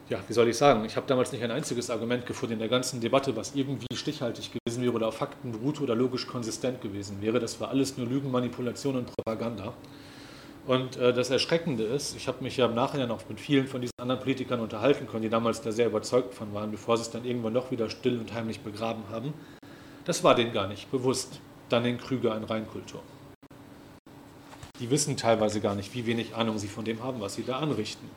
ja, wie soll ich sagen, ich habe damals nicht ein einziges Argument gefunden in der ganzen Debatte, was irgendwie stichhaltig gewesen wäre oder auf Fakten beruht oder logisch konsistent gewesen wäre. Das war alles nur Lügen, Manipulation und Propaganda. Und äh, das Erschreckende ist, ich habe mich ja im Nachhinein auch mit vielen von diesen anderen Politikern unterhalten können, die damals da sehr überzeugt von waren, bevor sie es dann irgendwann doch wieder still und heimlich begraben haben. Das war denen gar nicht bewusst. Dann den Krüger in Reinkultur. Die wissen teilweise gar nicht, wie wenig Ahnung sie von dem haben, was sie da anrichten.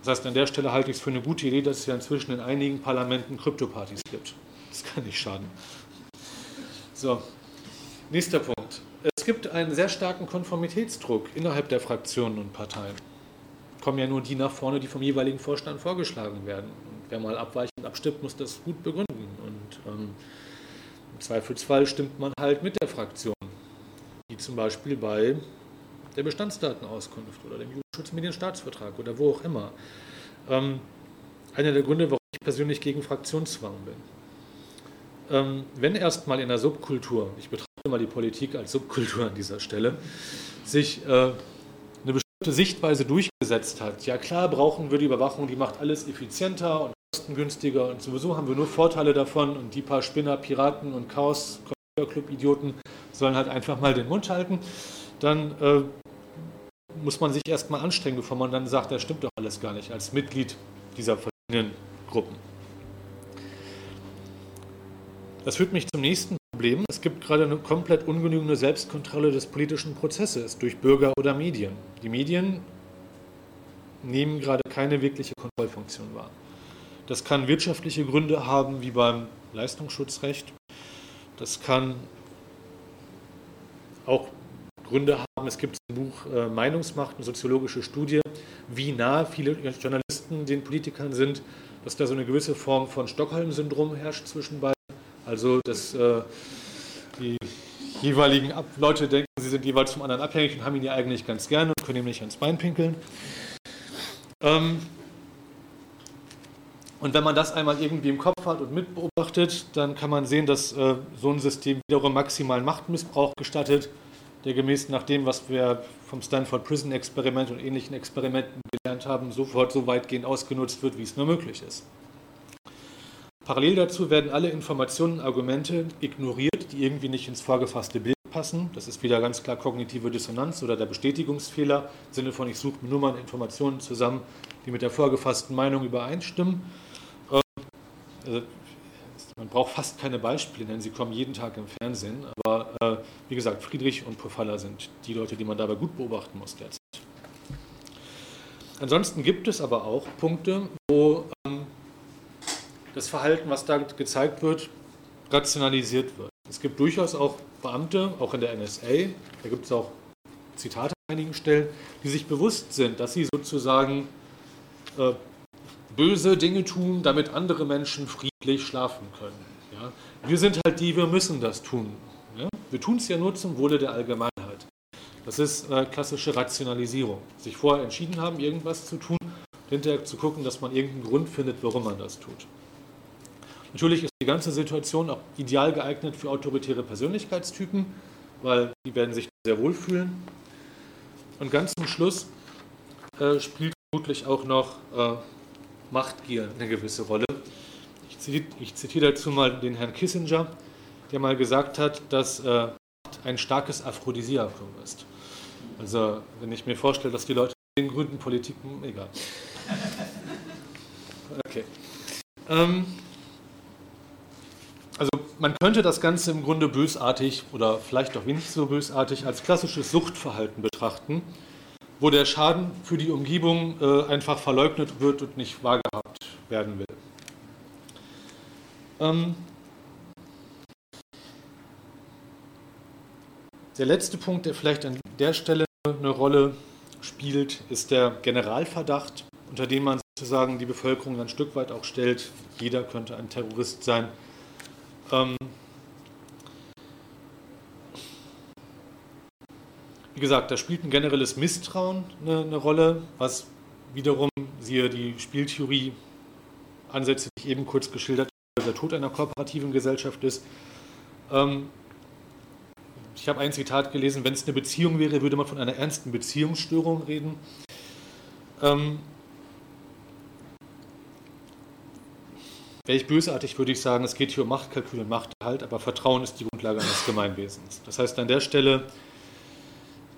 Das heißt, an der Stelle halte ich es für eine gute Idee, dass es ja inzwischen in einigen Parlamenten Kryptopartys gibt. Das kann nicht schaden. So, nächster Punkt. Es gibt einen sehr starken Konformitätsdruck innerhalb der Fraktionen und Parteien. Kommen ja nur die nach vorne, die vom jeweiligen Vorstand vorgeschlagen werden. Und wer mal abweichend abstimmt, muss das gut begründen. Und ähm, im Zweifelsfall stimmt man halt mit der Fraktion, wie zum Beispiel bei der Bestandsdatenauskunft oder dem Jugendschutzmedienstaatsvertrag oder wo auch immer. Ähm, einer der Gründe, warum ich persönlich gegen Fraktionszwang bin. Ähm, wenn erstmal in der Subkultur, ich betrachte mal die Politik als Subkultur an dieser Stelle, sich äh, eine bestimmte Sichtweise durchgesetzt hat, ja klar brauchen wir die Überwachung, die macht alles effizienter und kostengünstiger und sowieso haben wir nur Vorteile davon und die paar Spinner, Piraten und Chaos, Club-Idioten sollen halt einfach mal den Mund halten, dann äh, muss man sich erstmal anstrengen, bevor man dann sagt, das stimmt doch alles gar nicht, als Mitglied dieser verschiedenen Gruppen. Das führt mich zum nächsten Problem. Es gibt gerade eine komplett ungenügende Selbstkontrolle des politischen Prozesses durch Bürger oder Medien. Die Medien nehmen gerade keine wirkliche Kontrollfunktion wahr. Das kann wirtschaftliche Gründe haben, wie beim Leistungsschutzrecht. Das kann auch Gründe haben. Es gibt im Buch äh, Meinungsmacht, eine soziologische Studie, wie nah viele Journalisten den Politikern sind, dass da so eine gewisse Form von Stockholm-Syndrom herrscht zwischen beiden. Also, dass äh, die jeweiligen Leute denken, sie sind jeweils vom anderen abhängig und haben ihn ja eigentlich ganz gerne und können ihm nicht ans Bein pinkeln. Ähm, und wenn man das einmal irgendwie im Kopf hat und mitbeobachtet, dann kann man sehen, dass äh, so ein System wiederum maximalen Machtmissbrauch gestattet, der gemäß nach dem, was wir vom Stanford Prison Experiment und ähnlichen Experimenten gelernt haben, sofort so weitgehend ausgenutzt wird, wie es nur möglich ist. Parallel dazu werden alle Informationen und Argumente ignoriert, die irgendwie nicht ins vorgefasste Bild passen. Das ist wieder ganz klar kognitive Dissonanz oder der Bestätigungsfehler im Sinne von, ich suche nur mal Informationen zusammen, die mit der vorgefassten Meinung übereinstimmen. Also, man braucht fast keine Beispiele, denn sie kommen jeden Tag im Fernsehen. Aber äh, wie gesagt, Friedrich und Pofalla sind die Leute, die man dabei gut beobachten muss derzeit. Ansonsten gibt es aber auch Punkte, wo ähm, das Verhalten, was da gezeigt wird, rationalisiert wird. Es gibt durchaus auch Beamte, auch in der NSA, da gibt es auch Zitate an einigen Stellen, die sich bewusst sind, dass sie sozusagen äh, böse Dinge tun, damit andere Menschen friedlich schlafen können. Ja? Wir sind halt die, wir müssen das tun. Ja? Wir tun es ja nur zum Wohle der Allgemeinheit. Das ist äh, klassische Rationalisierung. Sich vorher entschieden haben, irgendwas zu tun, hinterher zu gucken, dass man irgendeinen Grund findet, warum man das tut. Natürlich ist die ganze Situation auch ideal geeignet für autoritäre Persönlichkeitstypen, weil die werden sich sehr wohlfühlen. Und ganz zum Schluss äh, spielt vermutlich auch noch äh, Machtgier eine gewisse Rolle. Ich zitiere, ich zitiere dazu mal den Herrn Kissinger, der mal gesagt hat, dass äh, ein starkes Aphrodisiakum ist. Also, wenn ich mir vorstelle, dass die Leute den Gründen Politik, egal. <laughs> Okay. Ähm, man könnte das Ganze im Grunde bösartig oder vielleicht auch wenig so bösartig als klassisches Suchtverhalten betrachten wo der Schaden für die Umgebung äh, einfach verleugnet wird und nicht wahrgehabt werden will. Ähm der letzte Punkt, der vielleicht an der Stelle eine Rolle spielt, ist der Generalverdacht, unter dem man sozusagen die Bevölkerung ein Stück weit auch stellt, jeder könnte ein Terrorist sein. Ähm Wie gesagt, da spielt ein generelles Misstrauen eine, eine Rolle, was wiederum, siehe die Spieltheorie, Ansätze, die ich eben kurz geschildert der Tod einer kooperativen Gesellschaft ist. Ähm, ich habe ein Zitat gelesen, wenn es eine Beziehung wäre, würde man von einer ernsten Beziehungsstörung reden. Ähm, Wäre ich bösartig, würde ich sagen, es geht hier um Machtkalkül und Machterhalt, aber Vertrauen ist die Grundlage eines Gemeinwesens. Das heißt, an der Stelle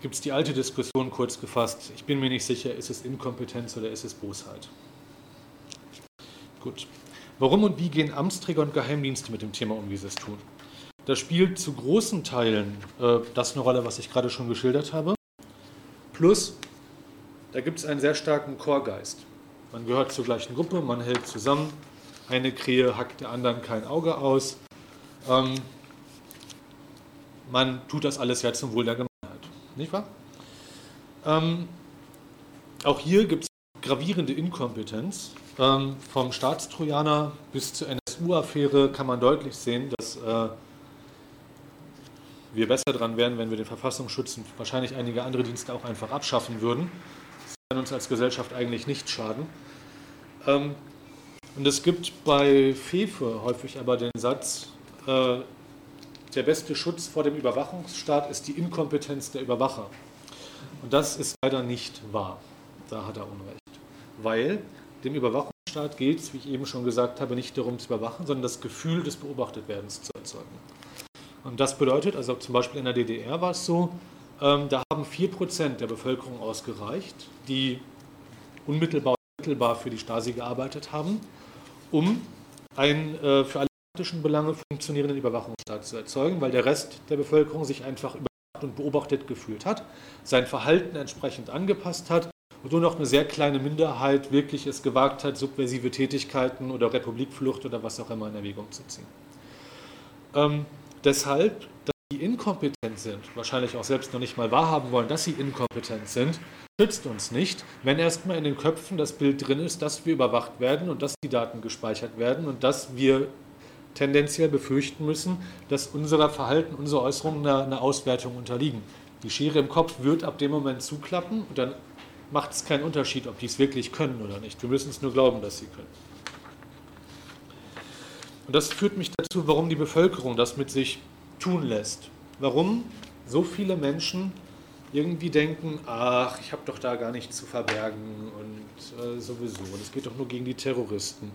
gibt es die alte Diskussion kurz gefasst. Ich bin mir nicht sicher, ist es Inkompetenz oder ist es Bosheit? Gut. Warum und wie gehen Amtsträger und Geheimdienste mit dem Thema um, wie sie es tun? Da spielt zu großen Teilen äh, das eine Rolle, was ich gerade schon geschildert habe. Plus, da gibt es einen sehr starken Chorgeist. Man gehört zur gleichen Gruppe, man hält zusammen. Eine Krähe hackt der anderen kein Auge aus. Ähm, man tut das alles ja zum Wohl der Gemeinschaft nicht wahr? Ähm, auch hier gibt es gravierende Inkompetenz. Ähm, vom Staatstrojaner bis zur NSU-Affäre kann man deutlich sehen, dass äh, wir besser dran wären, wenn wir den Verfassungsschutz und wahrscheinlich einige andere Dienste auch einfach abschaffen würden. Das kann uns als Gesellschaft eigentlich nicht schaden. Ähm, und es gibt bei Fefe häufig aber den Satz, äh, der beste Schutz vor dem Überwachungsstaat ist die Inkompetenz der Überwacher. Und das ist leider nicht wahr. Da hat er Unrecht. Weil dem Überwachungsstaat geht es, wie ich eben schon gesagt habe, nicht darum zu überwachen, sondern das Gefühl des Beobachtetwerdens zu erzeugen. Und das bedeutet, also zum Beispiel in der DDR war es so, ähm, da haben 4% der Bevölkerung ausgereicht, die unmittelbar unmittelbar für die Stasi gearbeitet haben, um einen äh, für alle praktischen Belange funktionierenden Überwachungsstaat zu erzeugen, weil der Rest der Bevölkerung sich einfach überwacht und beobachtet gefühlt hat, sein Verhalten entsprechend angepasst hat und nur noch eine sehr kleine Minderheit wirklich es gewagt hat, subversive Tätigkeiten oder Republikflucht oder was auch immer in Erwägung zu ziehen. Ähm, deshalb, dass die inkompetent sind, wahrscheinlich auch selbst noch nicht mal wahrhaben wollen, dass sie inkompetent sind, schützt uns nicht, wenn erstmal in den Köpfen das Bild drin ist, dass wir überwacht werden und dass die Daten gespeichert werden und dass wir tendenziell befürchten müssen, dass unser Verhalten, unsere Äußerungen einer, einer Auswertung unterliegen. Die Schere im Kopf wird ab dem Moment zuklappen und dann macht es keinen Unterschied, ob die es wirklich können oder nicht. Wir müssen es nur glauben, dass sie können. Und das führt mich dazu, warum die Bevölkerung das mit sich tun lässt. Warum so viele Menschen irgendwie denken, ach, ich habe doch da gar nichts zu verbergen und äh, sowieso, das geht doch nur gegen die Terroristen.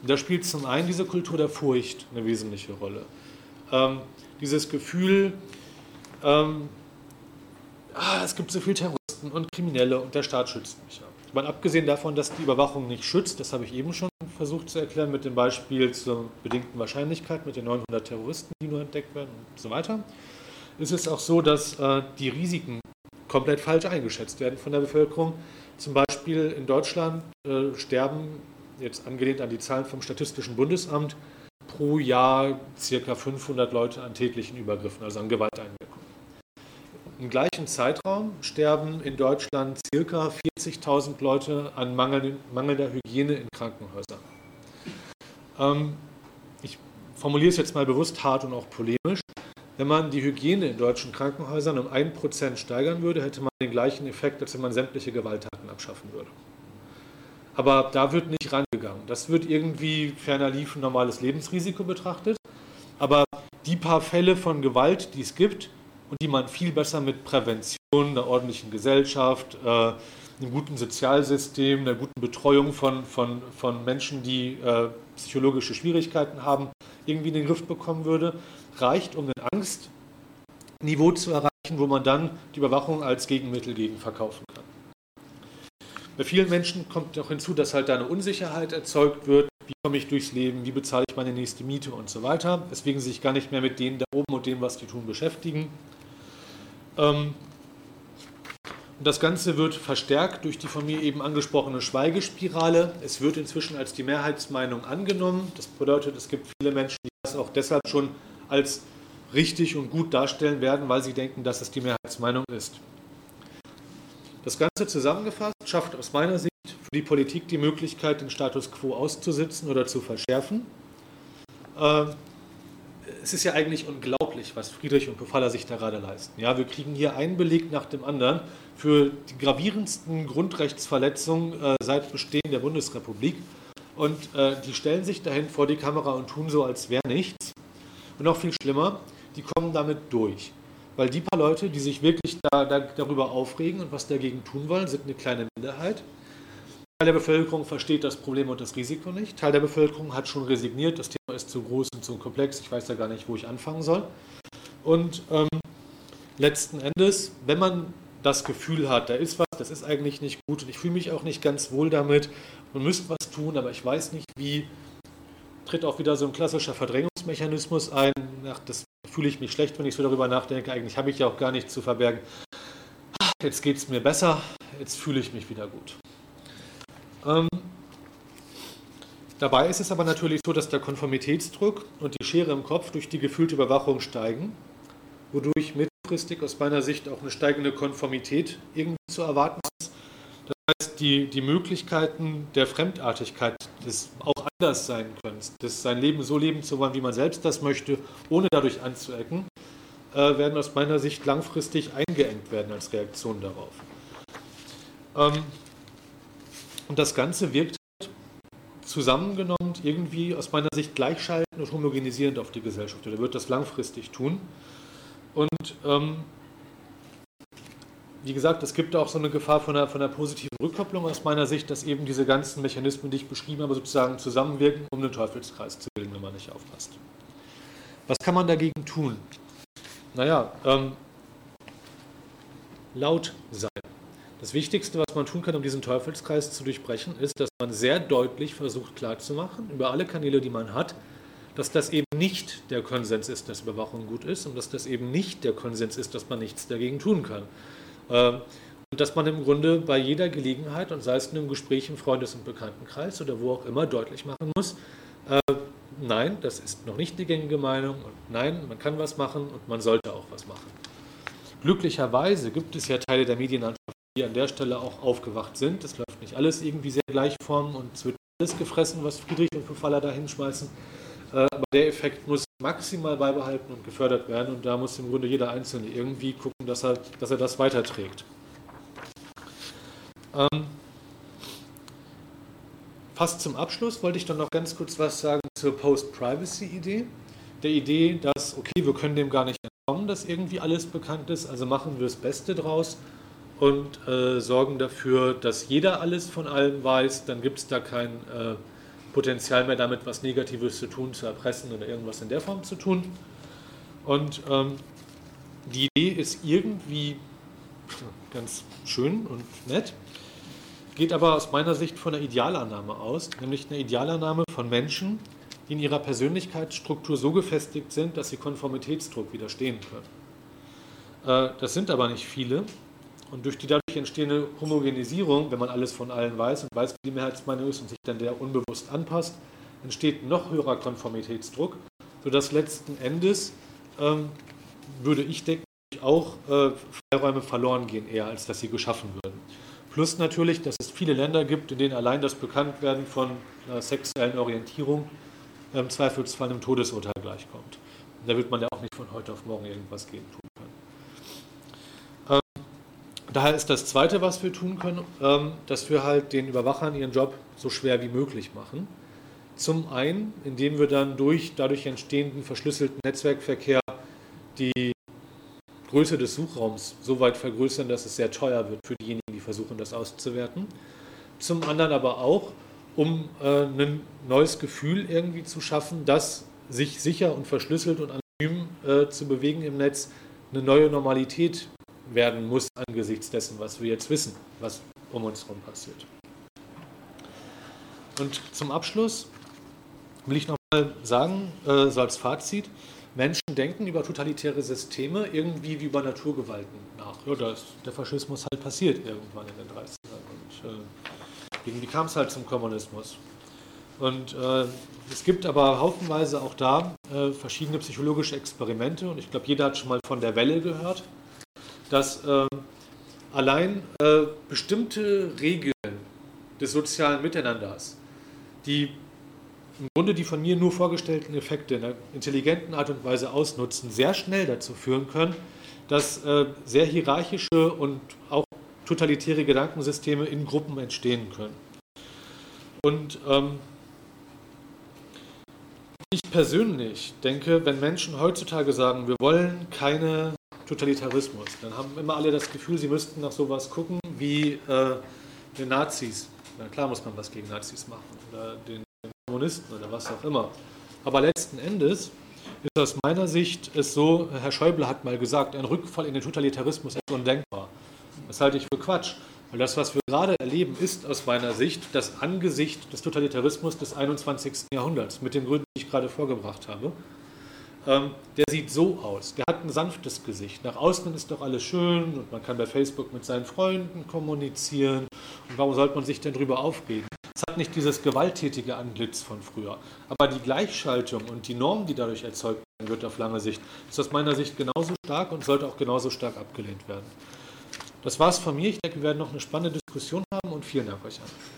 Und da spielt zum einen diese Kultur der Furcht eine wesentliche Rolle. Ähm, dieses Gefühl, ähm, ah, es gibt so viele Terroristen und Kriminelle und der Staat schützt mich ja. Mal abgesehen davon, dass die Überwachung nicht schützt, das habe ich eben schon versucht zu erklären mit dem Beispiel zur bedingten Wahrscheinlichkeit mit den 900 Terroristen, die nur entdeckt werden und so weiter ist es auch so, dass äh, die Risiken komplett falsch eingeschätzt werden von der Bevölkerung. Zum Beispiel in Deutschland äh, sterben, jetzt angelehnt an die Zahlen vom Statistischen Bundesamt, pro Jahr ca. 500 Leute an tätlichen Übergriffen, also an Gewalteinwirkungen. Im gleichen Zeitraum sterben in Deutschland ca. 40.000 Leute an mangelnder Hygiene in Krankenhäusern. Ähm, ich formuliere es jetzt mal bewusst hart und auch polemisch. Wenn man die Hygiene in deutschen Krankenhäusern um 1% steigern würde, hätte man den gleichen Effekt, als wenn man sämtliche Gewalttaten abschaffen würde. Aber da wird nicht rangegangen. Das wird irgendwie ferner lief ein normales Lebensrisiko betrachtet. Aber die paar Fälle von Gewalt, die es gibt und die man viel besser mit Prävention, einer ordentlichen Gesellschaft, äh, einem guten Sozialsystem, einer guten Betreuung von, von, von Menschen, die äh, psychologische Schwierigkeiten haben, irgendwie in den Griff bekommen würde, reicht, um ein Angstniveau zu erreichen, wo man dann die Überwachung als Gegenmittel gegen verkaufen kann. Bei vielen Menschen kommt noch hinzu, dass halt da eine Unsicherheit erzeugt wird. Wie komme ich durchs Leben? Wie bezahle ich meine nächste Miete und so weiter? Deswegen sich gar nicht mehr mit denen da oben und dem, was die tun, beschäftigen. Ähm, und das Ganze wird verstärkt durch die von mir eben angesprochene Schweigespirale. Es wird inzwischen als die Mehrheitsmeinung angenommen. Das bedeutet, es gibt viele Menschen, die das auch deshalb schon als richtig und gut darstellen werden, weil sie denken, dass es die Mehrheitsmeinung ist. Das Ganze zusammengefasst schafft aus meiner Sicht für die Politik die Möglichkeit, den Status quo auszusitzen oder zu verschärfen. Ähm, es ist ja eigentlich unglaublich, was Friedrich und Pofalla sich da gerade leisten. Ja, wir kriegen hier einen Beleg nach dem anderen für die gravierendsten Grundrechtsverletzungen äh, seit Bestehen der Bundesrepublik. Und äh, die stellen sich dahin vor die Kamera und tun so, als wäre nichts. Und noch viel schlimmer, die kommen damit durch. Weil die paar Leute, die sich wirklich da, da, darüber aufregen und was dagegen tun wollen, sind eine kleine Minderheit. Teil der Bevölkerung versteht das Problem und das Risiko nicht. Teil der Bevölkerung hat schon resigniert, das Thema ist zu groß und zu komplex, ich weiß ja gar nicht, wo ich anfangen soll. Und ähm, letzten Endes, wenn man das Gefühl hat, da ist was, das ist eigentlich nicht gut und ich fühle mich auch nicht ganz wohl damit, man müsste was tun, aber ich weiß nicht wie, tritt auch wieder so ein klassischer Verdrängungsmechanismus ein. Ach, das fühle ich mich schlecht, wenn ich so darüber nachdenke. Eigentlich habe ich ja auch gar nichts zu verbergen. Jetzt geht es mir besser, jetzt fühle ich mich wieder gut. Ähm, dabei ist es aber natürlich so, dass der Konformitätsdruck und die Schere im Kopf durch die gefühlte Überwachung steigen, wodurch mittelfristig aus meiner Sicht auch eine steigende Konformität irgendwie zu erwarten ist heißt, die, die Möglichkeiten der Fremdartigkeit, des auch anders sein können, des sein Leben so leben zu wollen, wie man selbst das möchte, ohne dadurch anzuecken, äh, werden aus meiner Sicht langfristig eingeengt werden als Reaktion darauf. Ähm, und das Ganze wirkt zusammengenommen irgendwie aus meiner Sicht gleichschaltend und homogenisierend auf die Gesellschaft. Oder wird das langfristig tun. Und ähm, wie gesagt, es gibt auch so eine Gefahr von einer, von einer positiven Rückkopplung aus meiner Sicht, dass eben diese ganzen Mechanismen, die ich beschrieben habe, sozusagen zusammenwirken, um einen Teufelskreis zu bilden, wenn man nicht aufpasst. Was kann man dagegen tun? Naja, ähm, laut sein. Das Wichtigste, was man tun kann, um diesen Teufelskreis zu durchbrechen, ist, dass man sehr deutlich versucht klarzumachen, über alle Kanäle, die man hat, dass das eben nicht der Konsens ist, dass Überwachung gut ist und dass das eben nicht der Konsens ist, dass man nichts dagegen tun kann. Ähm, und dass man im Grunde bei jeder Gelegenheit, und sei es in einem Gespräch im Freundes- und Bekanntenkreis oder wo auch immer, deutlich machen muss, äh, nein, das ist noch nicht die gängige Meinung und nein, man kann was machen und man sollte auch was machen. Glücklicherweise gibt es ja Teile der Medienlandschaft, die an der Stelle auch aufgewacht sind. Es läuft nicht alles irgendwie sehr gleichform und es wird alles gefressen, was Friedrich und Pfaffaller da hinschmeißen. Äh, aber der Effekt muss maximal beibehalten und gefördert werden und da muss im Grunde jeder Einzelne irgendwie gucken, dass er, dass er das weiterträgt. Ähm, fast zum Abschluss wollte ich dann noch ganz kurz was sagen zur Post-Privacy-Idee. Der Idee, dass, okay, wir können dem gar nicht entkommen, dass irgendwie alles bekannt ist, also machen wir das Beste draus und äh, sorgen dafür, dass jeder alles von allem weiß, dann gibt es da kein äh, Potenzial mehr damit, was Negatives zu tun, zu erpressen oder irgendwas in der Form zu tun. Und ähm, die Idee ist irgendwie ganz schön und nett, geht aber aus meiner Sicht von einer Idealannahme aus, nämlich eine Idealannahme von Menschen, die in ihrer Persönlichkeitsstruktur so gefestigt sind, dass sie Konformitätsdruck widerstehen können. Äh, das sind aber nicht viele und durch die dadurch entstehende Homogenisierung, wenn man alles von allen weiß und weiß, wie die Mehrheitsmeinung ist und sich dann der unbewusst anpasst, entsteht noch höherer Konformitätsdruck, sodass letzten Endes, ähm, würde ich denken, auch äh, Freiräume verloren gehen, eher als dass sie geschaffen würden. Plus natürlich, dass es viele Länder gibt, in denen allein das Bekanntwerden von äh, sexuellen Orientierung im Zweifelsfall einem Todesurteil gleichkommt. Da wird man ja auch nicht von heute auf morgen irgendwas gegen tun. Daher ist das Zweite, was wir tun können, ähm, dass wir halt den Überwachern ihren Job so schwer wie möglich machen. Zum einen, indem wir dann durch dadurch entstehenden verschlüsselten Netzwerkverkehr die Größe des Suchraums so weit vergrößern, dass es sehr teuer wird für diejenigen, die versuchen, das auszuwerten. Zum anderen aber auch, um äh, ein neues Gefühl irgendwie zu schaffen, dass sich sicher und verschlüsselt und anonym äh, zu bewegen im Netz eine neue Normalität werden muss angesichts dessen, was wir jetzt wissen, was um uns herum passiert. Und zum Abschluss will ich nochmal sagen, äh, so als Fazit, Menschen denken über totalitäre Systeme irgendwie wie über Naturgewalten nach. Ja, da ist der Faschismus halt passiert irgendwann in den 30ern. Und äh, irgendwie kam es halt zum Kommunismus. Und äh, es gibt aber haufenweise auch da äh, verschiedene psychologische Experimente und ich glaube, jeder hat schon mal von der Welle gehört dass äh, allein äh, bestimmte Regeln des sozialen Miteinanders, die im Grunde die von mir nur vorgestellten Effekte in einer intelligenten Art und Weise ausnutzen, sehr schnell dazu führen können, dass äh, sehr hierarchische und auch totalitäre Gedankensysteme in Gruppen entstehen können. Und ähm, ich persönlich denke, wenn Menschen heutzutage sagen, wir wollen keine Totalitarismus. Dann haben immer alle das Gefühl, sie müssten nach sowas gucken wie äh, den Nazis. Na klar muss man was gegen Nazis machen oder den Kommunisten oder was auch immer. Aber letzten Endes ist aus meiner Sicht es so, Herr Schäuble hat mal gesagt, ein Rückfall in den Totalitarismus ist undenkbar. Das halte ich für Quatsch. Weil das, was wir gerade erleben, ist aus meiner Sicht das Angesicht des Totalitarismus des 21. Jahrhunderts, mit den Gründen, die ich gerade vorgebracht habe. Ähm, der sieht so aus. Der hat ein sanftes Gesicht. Nach außen ist doch alles schön und man kann bei Facebook mit seinen Freunden kommunizieren. Und warum sollte man sich denn darüber aufregen? Es hat nicht dieses gewalttätige Antlitz von früher. Aber die Gleichschaltung und die Norm, die dadurch erzeugt werden wird auf lange Sicht, ist aus meiner Sicht genauso stark und sollte auch genauso stark abgelehnt werden. Das war es von mir. Ich denke, wir werden noch eine spannende Diskussion haben und vielen Dank euch allen.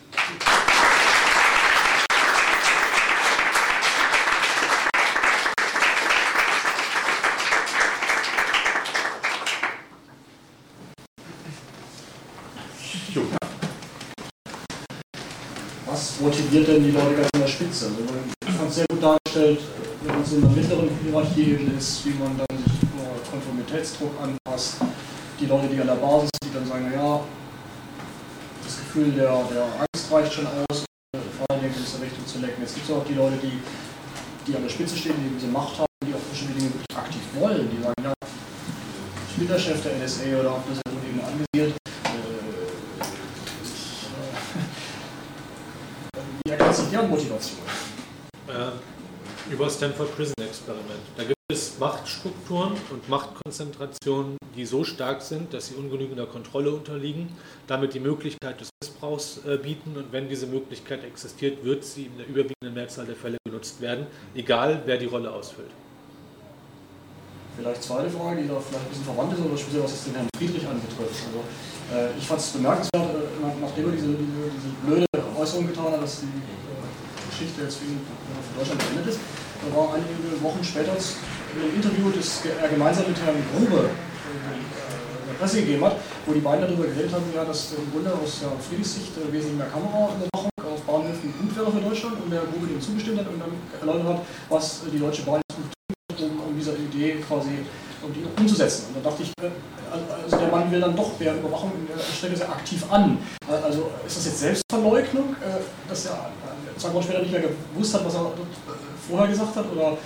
Motiviert denn die Leute ganz an der Spitze? Also man hat sehr gut dargestellt, wenn man so in einer mittleren Hierarchieebene ist, wie man dann sich Konformitätsdruck anpasst. die Leute, die an der Basis sind, die dann sagen, naja, das Gefühl der, der Angst reicht schon aus, vor Dingen in diese Richtung zu lenken. Jetzt gibt es auch die Leute, die, die an der Spitze stehen, die diese Macht haben, die auch bestimmte Dinge wirklich aktiv wollen. Die sagen, ja, ich bin der Chef der NSA oder auf dieser Ebene angesiedelt. Du deren Motivation? Äh, über Stanford Prison Experiment. Da gibt es Machtstrukturen und Machtkonzentrationen, die so stark sind, dass sie ungenügender Kontrolle unterliegen, damit die Möglichkeit des Missbrauchs äh, bieten und wenn diese Möglichkeit existiert, wird sie in der überwiegenden Mehrzahl der Fälle genutzt werden, egal wer die Rolle ausfüllt. Vielleicht zweite Frage, die da vielleicht ein bisschen verwandt ist oder speziell was den Herrn Friedrich anbetrifft. Also, äh, ich fand es bemerkenswert, äh, nachdem er diese, diese, diese, blöde Äußerung getan hat, dass die äh, Geschichte jetzt für, ihn, für Deutschland beendet ist, da war einige Wochen später in einem Interview, das er gemeinsam mit Herrn Grube äh, der Presse gegeben hat, wo die beiden darüber geredet haben, ja, dass im Grunde aus ja, Friedrichs Sicht äh, wesentlich mehr Kameraüberwachung auf Bahnhöfen gut wäre für Deutschland und der Grube dem zugestimmt hat und dann erläutert hat, was die Deutsche Bahn Idee quasi um die umzusetzen. Und da dachte ich, äh, also der Mann will dann doch der Überwachung der Stelle sehr aktiv an. Also ist das jetzt Selbstverleugnung, äh, dass er zwei Wochen später nicht mehr gewusst hat, was er vorher gesagt hat? Oder,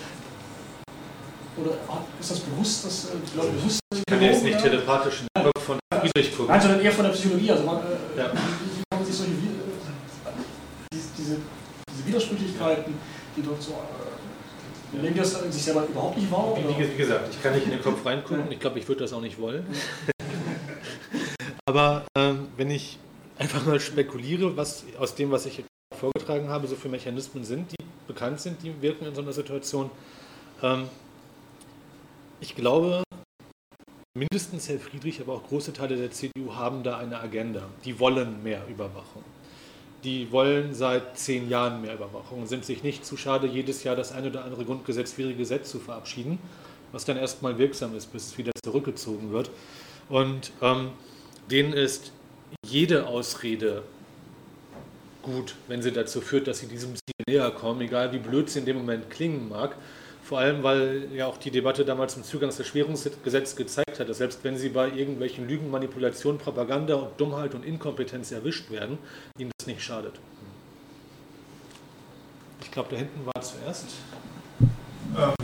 oder ist das bewusst, dass die Leute bewusst Ich kann jetzt nicht telepathisch in von Friedrich gucken. Nein, sondern eher von der Psychologie. Also man, ja. wie, kann man sich solche diese, diese Widersprüchlichkeiten, die dort so Nehmen das sich selber überhaupt nicht wahr? Wie, wie, gesagt, ich kann nicht in den Kopf reingucken. Ich glaube, ich würde das auch nicht wollen. <laughs> Aber ähm, wenn ich einfach mal spekuliere, was aus dem, was ich jetzt vorgetragen habe, so für Mechanismen sind, die bekannt sind, die wirken in so einer Situation. Ähm, ich glaube, mindestens Herr Friedrich, aber auch große Teile der CDU haben da eine Agenda. Die wollen mehr Überwachung die wollen seit zehn Jahren mehr Überwachung und sind sich nicht zu schade, jedes Jahr das ein oder andere grundgesetzwidrige Gesetz zu verabschieden, was dann erstmal wirksam ist, bis es wieder zurückgezogen wird. Und ähm, denen ist jede Ausrede gut, wenn sie dazu führt, dass sie diesem Ziel näher kommen, egal wie blöd sie in dem Moment klingen mag. Vor allem, weil ja auch die Debatte damals zum Zugangserschwerungsgesetz gezeigt hat, dass selbst wenn sie bei irgendwelchen Lügen, Manipulationen, Propaganda und Dummheit und Inkompetenz erwischt werden, ihnen das nicht schadet. Ich glaube, da hinten war zuerst. Ähm,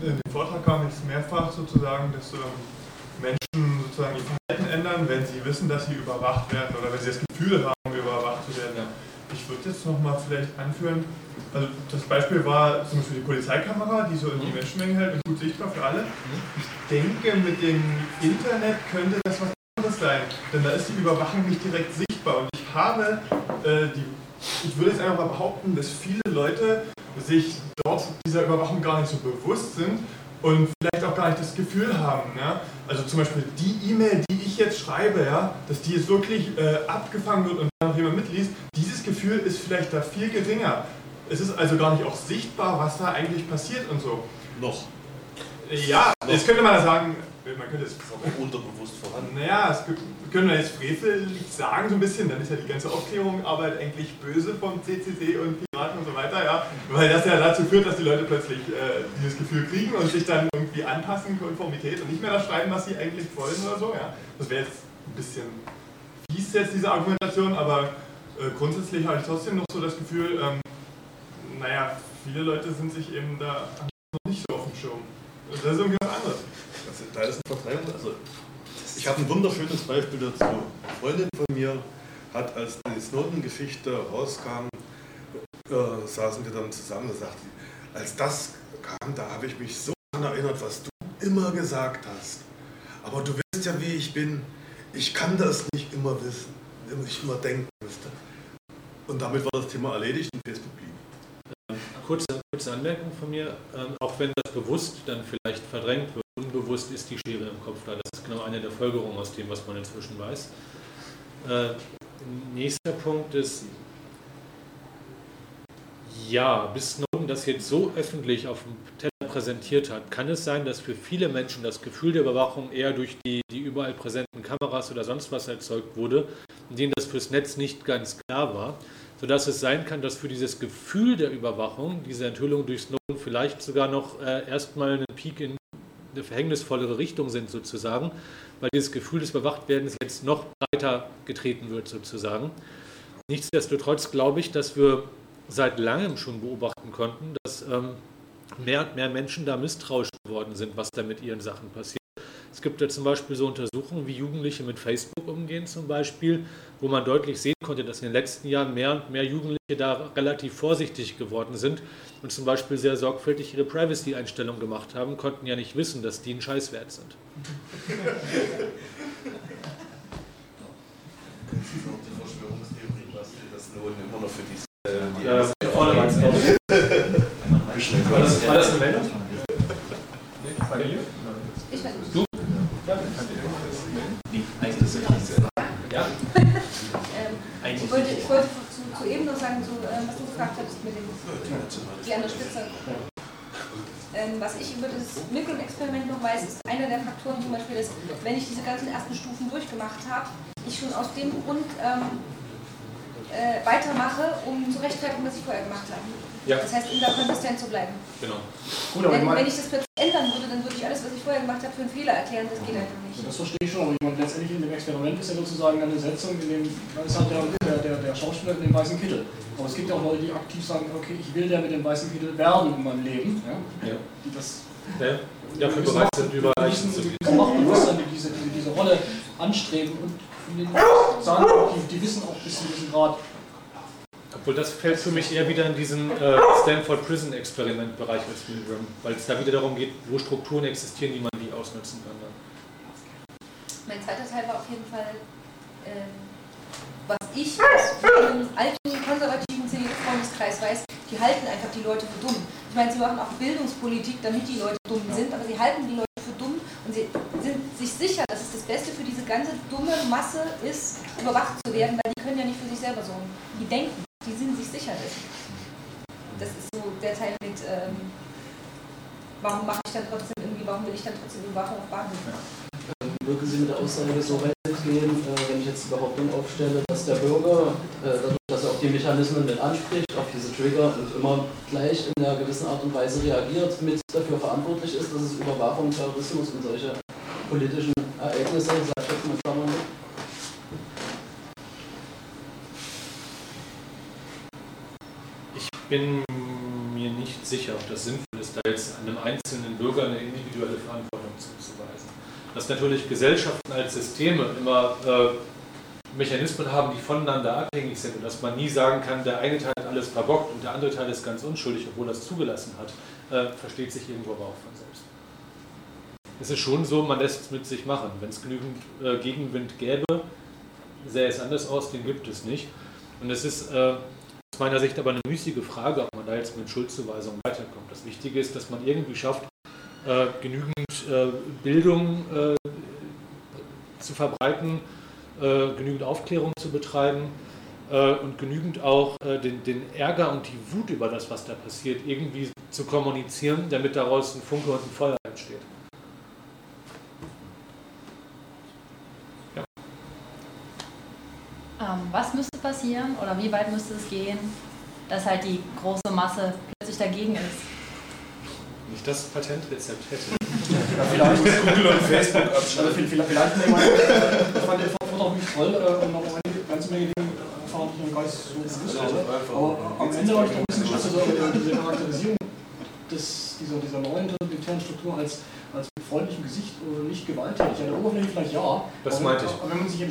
in dem Vortrag kam jetzt mehrfach sozusagen, dass ähm, Menschen sozusagen ihr Verhalten ändern, wenn sie wissen, dass sie überwacht werden oder wenn sie das Gefühl haben, überwacht zu werden. Ja. Ich würde jetzt nochmal vielleicht anführen, also das Beispiel war zum Beispiel die Polizeikamera, die so in die mhm. Menschenmenge hält und gut sichtbar für alle. Mhm. Ich denke, mit dem Internet könnte das was anderes sein, denn da ist die Überwachung nicht direkt sichtbar. Und ich habe, äh, die, ich würde jetzt einfach mal behaupten, dass viele Leute sich dort dieser Überwachung gar nicht so bewusst sind und vielleicht auch gar nicht das Gefühl haben. Ja? Also zum Beispiel die E-Mail, die ich jetzt schreibe, ja, dass die jetzt wirklich äh, abgefangen wird und dann noch jemand mitliest, dieses Gefühl ist vielleicht da viel geringer. Es ist also gar nicht auch sichtbar, was da eigentlich passiert und so. Noch. Ja, Noch. jetzt könnte man sagen, man könnte es auch unterbewusst vorhanden. Naja, das können wir jetzt frevelig sagen so ein bisschen, dann ist ja die ganze Aufklärungsarbeit eigentlich böse vom CCC und Piraten und so weiter, ja, weil das ja dazu führt, dass die Leute plötzlich äh, dieses Gefühl kriegen und sich dann irgendwie anpassen, Konformität und nicht mehr das schreiben, was sie eigentlich wollen oder so, ja. Das wäre jetzt ein bisschen fies jetzt diese Argumentation, aber äh, grundsätzlich habe ich trotzdem noch so das Gefühl, ähm, naja, viele Leute sind sich eben da noch nicht so auf dem Schirm. Das ist irgendwie was anderes. Also, da ist eine Vertreibung. Also, ich habe ein wunderschönes Beispiel dazu. Eine Freundin von mir hat, als die Snowden-Geschichte rauskam, äh, saßen wir dann zusammen und sagte, als das kam, da habe ich mich so daran erinnert, was du immer gesagt hast. Aber du weißt ja, wie ich bin. Ich kann das nicht immer wissen, ich immer denken müsste. Und damit war das Thema erledigt und Facebook blieb kurze, kurze Anmerkung von mir, ähm, auch wenn das bewusst dann vielleicht verdrängt wird, unbewusst ist die Schere im Kopf da. Das ist genau eine der Folgerungen aus dem, was man inzwischen weiß. Äh, nächster Punkt ist, ja, bis Snowden das jetzt so öffentlich auf dem Teller präsentiert hat, kann es sein, dass für viele Menschen das Gefühl der Überwachung eher durch die, die überall präsenten Kameras oder sonst was erzeugt wurde, denen das fürs Netz nicht ganz klar war sodass es sein kann, dass für dieses Gefühl der Überwachung, diese Enthüllung durch Snowden vielleicht sogar noch äh, erstmal einen Peak in eine verhängnisvollere Richtung sind sozusagen, weil dieses Gefühl des Bewachtwerdens jetzt noch breiter getreten wird sozusagen. Nichtsdestotrotz glaube ich, dass wir seit langem schon beobachten konnten, dass ähm, mehr und mehr Menschen da misstrauisch geworden sind, was da mit ihren Sachen passiert. Es gibt ja zum Beispiel so Untersuchungen, wie Jugendliche mit Facebook umgehen zum Beispiel, wo man deutlich sehen konnte, dass in den letzten Jahren mehr und mehr Jugendliche da relativ vorsichtig geworden sind und zum Beispiel sehr sorgfältig ihre Privacy-Einstellungen gemacht haben, konnten ja nicht wissen, dass die einen Scheiß wert sind. Das ist auch die Verschwörungstheorie, was das Snowden immer noch für die, die Ja, War das, war das eine Meldung? Ich weiß nicht. Du? Ja. Ähm, ich wollte, ich wollte zu, zu eben noch sagen, so, ähm, was du gefragt hast mit dem, die an der Spitze. Ähm, was ich über das Milgram-Experiment noch weiß, ist einer der Faktoren zum Beispiel, dass wenn ich diese ganzen ersten Stufen durchgemacht habe, ich schon aus dem Grund ähm, äh, weitermache, um zu rechtfertigen, was ich vorher gemacht habe. Ja. Das heißt, um da konsistent zu bleiben. Genau. Gut, aber ich Wenn, meine, wenn ich das plötzlich ändern würde, dann würde ich alles, was ich vorher gemacht habe, für einen Fehler erklären. Das geht einfach nicht. das verstehe ich schon, aber ich meine, letztendlich in dem Experiment ist ja sozusagen eine Setzung, in dem, da ist halt der, der, der, der Schauspieler mit dem weißen Kittel. Aber es gibt ja auch Leute, die aktiv sagen, okay, ich will der mit dem weißen Kittel werden in meinem Leben. Ja? Ja. Die das Ja, dafür bereit sind, die Leichen zu diese Machtbewusstsein, die diese, diese, diese Rolle anstreben und sagen, die, die wissen auch bis zu diesem Grad, Obwohl das fällt für mich eher wieder in diesen äh, Stanford Prison Experiment Bereich als Milgram, weil es da wieder darum geht, wo Strukturen existieren, die man wie ausnutzen kann. Dann. Mein zweiter Teil war auf jeden Fall, ähm, was ich aus meinem alten konservativen CDU-Freundeskreis weiß, die halten einfach die Leute für dumm. Ich meine, sie machen auch Bildungspolitik, damit die Leute dumm sind, aber sie halten die Leute für dumm und sie sind sich sicher, dass es das Beste für diese ganze dumme Masse ist, überwacht zu werden, weil die können ja nicht für sich selber sorgen. Die denken, die sind sich sicher dessen. Das ist so der Teil mit, ähm, warum mache ich dann trotzdem irgendwie, warum will ich dann trotzdem Überwachung auf Bahnhof? Würden Sie mit der Aussage so weit gehen, äh, wenn ich jetzt die Behauptung aufstelle, dass der Bürger, äh, dass er auf die Mechanismen mit anspricht, auf diese Trigger und immer gleich in einer gewissen Art und Weise reagiert, mit dafür verantwortlich ist, dass es Überwachung, Terrorismus und solche politischen Ereignisse, sag ich jetzt mal, Klammern, gibt? Ich bin mir nicht sicher, ob das sinnvoll ist, da jetzt einem einzelnen Bürger eine individuelle Verantwortung zuzuweisen. Dass natürlich Gesellschaften als Systeme immer äh, Mechanismen haben, die voneinander abhängig sind und dass man nie sagen kann, der eine Teil hat alles verbockt und der andere Teil ist ganz unschuldig, obwohl es zugelassen hat, äh, versteht sich irgendwo aber auch von selbst. Es ist schon so, man lässt es mit sich machen. Wenn es genügend äh, Gegenwind gäbe, sähe es anders aus, den gibt es nicht. Und es ist äh, aus meiner Sicht aber eine müßige Frage, ob man da jetzt mit Schuldzuweisung weiterkommt. Das Wichtige ist, dass man irgendwie schafft, äh, genügend äh, Bildung äh, zu verbreiten, äh, genügend Aufklärung zu betreiben äh, und genügend auch äh, den, den Ärger und die Wut über das, was da passiert, irgendwie zu kommunizieren, damit daraus ein Funke und ein Feuer entsteht. Ähm, was müsste passieren oder wie weit müsste es gehen, dass halt die große Masse plötzlich dagegen ist? Nicht das Patentrezept hätte. ja, vielleicht, Google und Facebook also abschalten. vielleicht, vielleicht nehmen wir, ich fand den Vortrag auch wirklich toll äh, und noch eine ganze Menge Dinge erfahren, die ich noch gar nicht so gewusst hätte. Aber am Ende habe ich doch ein bisschen Schluss, also äh, diese Charakterisierung des, dieser, dieser neuen totalitären Struktur als, als mit freundlichem Gesicht oder nicht gewalttätig. An der Oberfläche vielleicht ja. Das meinte ich. Aber wenn man sich eben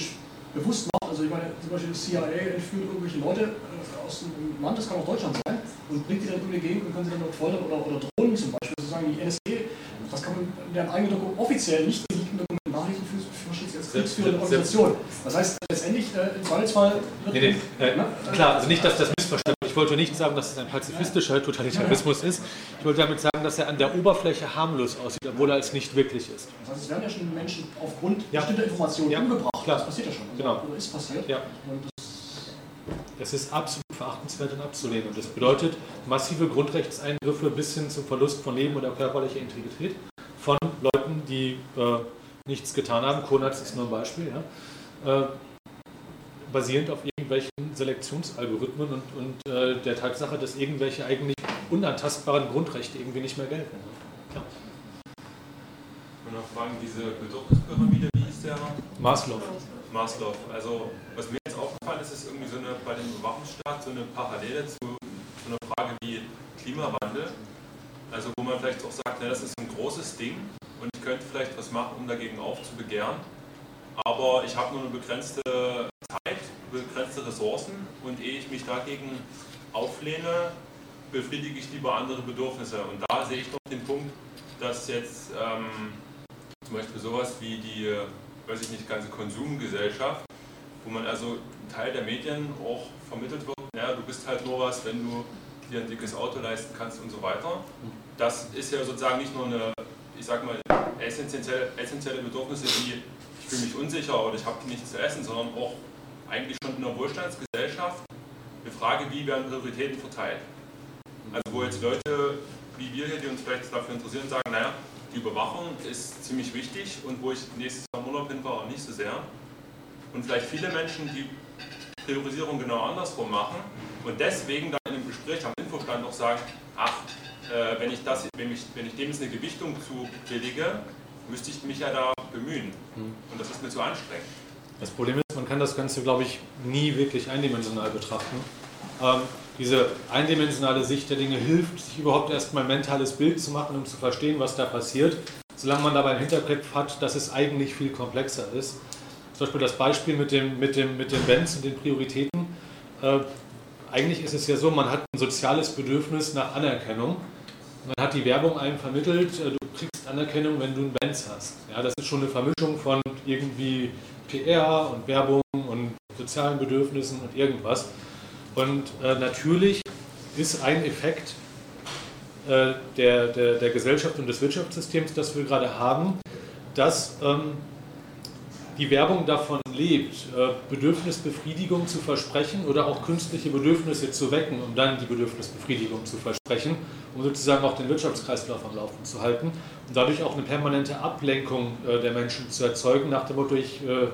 bewusst macht, also ich meine, zum Beispiel die CIA entführt irgendwelche Leute äh, aus einem Land, das kann auch Deutschland sein, und bringt die dann über die Gegend und können sie dann dort foltern oder, oder drohen zum Beispiel. Sozusagen die NSA, das kann man in deren eigenen Dokument, offiziell nicht geleakten Dokumenten Nachrichten für, versteht sich als kriegsführende Organisation. Das heißt, letztendlich, äh, im Zweifelsfall. Nee, nee, äh, Ne? klar, also nicht, dass das missverstanden wird. Ich wollte nicht sagen, dass es ein pazifistischer Totalitarismus ist. Ich wollte damit sagen, dass er an der Oberfläche harmlos aussieht, obwohl er es nicht wirklich ist. Das heißt, es werden ja schon Menschen aufgrund Ja. bestimmter Informationen Ja, umgebracht. klar. Das passiert ja schon. Also, Genau. Oder ist passiert. Ja. Und das, ist absolut verachtenswert und abzulehnen. Und das bedeutet massive Grundrechtseingriffe bis hin zum Verlust von Leben oder körperlicher Integrität von Leuten, die äh, nichts getan haben. Konatz ist nur ein Beispiel. Ja? Äh, basierend auf irgendwelchen Selektionsalgorithmen und, und äh, der Tatsache, dass irgendwelche eigentlich unantastbaren Grundrechte irgendwie nicht mehr gelten. Ja. Klar. noch fragen, diese Bedürfnispyramide, wie hieß der? Maslow. Maslow. Also, was mir jetzt aufgefallen ist, ist irgendwie so eine, bei dem Überwachungsstaat so eine Parallele zu so einer Frage wie Klimawandel. Also, wo man vielleicht auch sagt, na, das ist ein großes Ding und ich könnte vielleicht was machen, um dagegen aufzubegehren. Aber ich habe nur eine begrenzte Zeit, begrenzte Ressourcen und ehe ich mich dagegen auflehne, befriedige ich lieber andere Bedürfnisse. Und da sehe ich doch den Punkt, dass jetzt ähm, zum Beispiel sowas wie die, weiß ich nicht, ganze Konsumgesellschaft, wo man also ein Teil der Medien auch vermittelt wird, naja, du bist halt nur was, wenn du dir ein dickes Auto leisten kannst und so weiter. Das ist ja sozusagen nicht nur eine, ich sag mal, essentielle, essentielle Bedürfnisse wie ich fühle mich unsicher oder ich habe nichts zu essen, sondern auch eigentlich schon in einer Wohlstandsgesellschaft eine Frage, wie werden Prioritäten verteilt. Also wo jetzt Leute wie wir hier, die uns vielleicht dafür interessieren, sagen, naja, die Überwachung ist ziemlich wichtig und wo ich nächstes Jahr im Urlaub hin war, nicht so sehr. Und vielleicht viele Menschen die Priorisierung genau andersrum machen und deswegen dann Gespräch am Infostand auch sagen, ach, äh, wenn, ich das, wenn, ich, wenn ich dem jetzt eine Gewichtung zubillige, müsste ich mich ja da bemühen. Und das ist mir zu anstrengend. Das Problem ist, man kann das Ganze, glaube ich, nie wirklich eindimensional betrachten. Ähm, diese eindimensionale Sicht der Dinge hilft, sich überhaupt erstmal ein mentales Bild zu machen, um zu verstehen, was da passiert, solange man dabei im Hinterkopf hat, dass es eigentlich viel komplexer ist. Zum Beispiel das Beispiel mit dem, mit dem, mit den Bands und den Prioritäten. Äh, eigentlich ist es ja so, man hat ein soziales Bedürfnis nach Anerkennung. Man hat die Werbung einem vermittelt, äh, du kriegst Anerkennung, wenn du ein Benz hast. Ja, das ist schon eine Vermischung von irgendwie PR und Werbung und sozialen Bedürfnissen und irgendwas. Und äh, natürlich ist ein Effekt äh, der, der, der Gesellschaft und des Wirtschaftssystems, das wir gerade haben, dass ähm, die Werbung davon lebt, äh, Bedürfnisbefriedigung zu versprechen oder auch künstliche Bedürfnisse zu wecken, um dann die Bedürfnisbefriedigung zu versprechen, um sozusagen auch den Wirtschaftskreislauf am Laufen zu halten und dadurch auch eine permanente Ablenkung äh, der Menschen zu erzeugen, nach dem Motto, ich äh,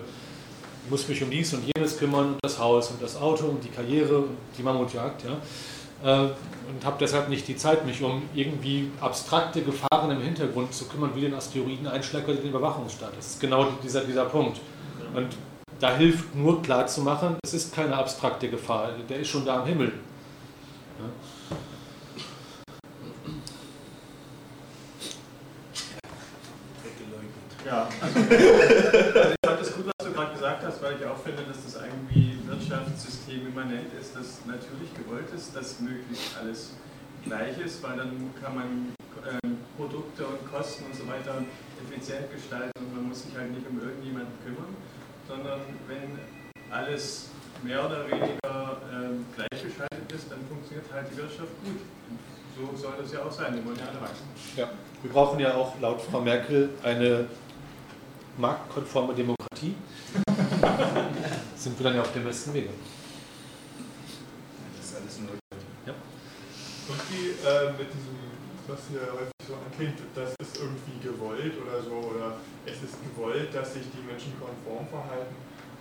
muss mich um dies und jenes kümmern, das Haus und das Auto und die Karriere und die Mammutjagd, ja. Äh, und habe deshalb nicht die Zeit, mich um irgendwie abstrakte Gefahren im Hintergrund zu kümmern, wie den Asteroideneinschlag oder den Überwachungsstaat. Das ist genau dieser, dieser Punkt. Und da hilft nur klarzumachen, es ist keine abstrakte Gefahr, der ist schon da am Himmel. Ja. Ja, also, also <laughs> ich fand es gut, was du gerade gesagt hast, weil ich auch finde, dass das irgendwie Wirtschaftssystem immanent ist, das natürlich gewollt ist, dass möglichst alles gleich ist, weil dann kann man äh, Produkte und Kosten und so weiter effizient gestalten und man muss sich halt nicht um irgendjemanden kümmern, sondern wenn alles mehr oder weniger äh, gleichgeschaltet ist, dann funktioniert halt die Wirtschaft gut. So soll das ja auch sein, wir wollen ja alle wachsen. Ja. Wir brauchen ja auch laut Frau Merkel eine marktkonforme Demokratie. Sind wir dann ja auf dem besten Wege. Das ist alles nur. Ja. Und die äh, mit diesem, was hier häufig so anklingt, das ist irgendwie gewollt oder so, oder es ist gewollt, dass sich die Menschen konform verhalten.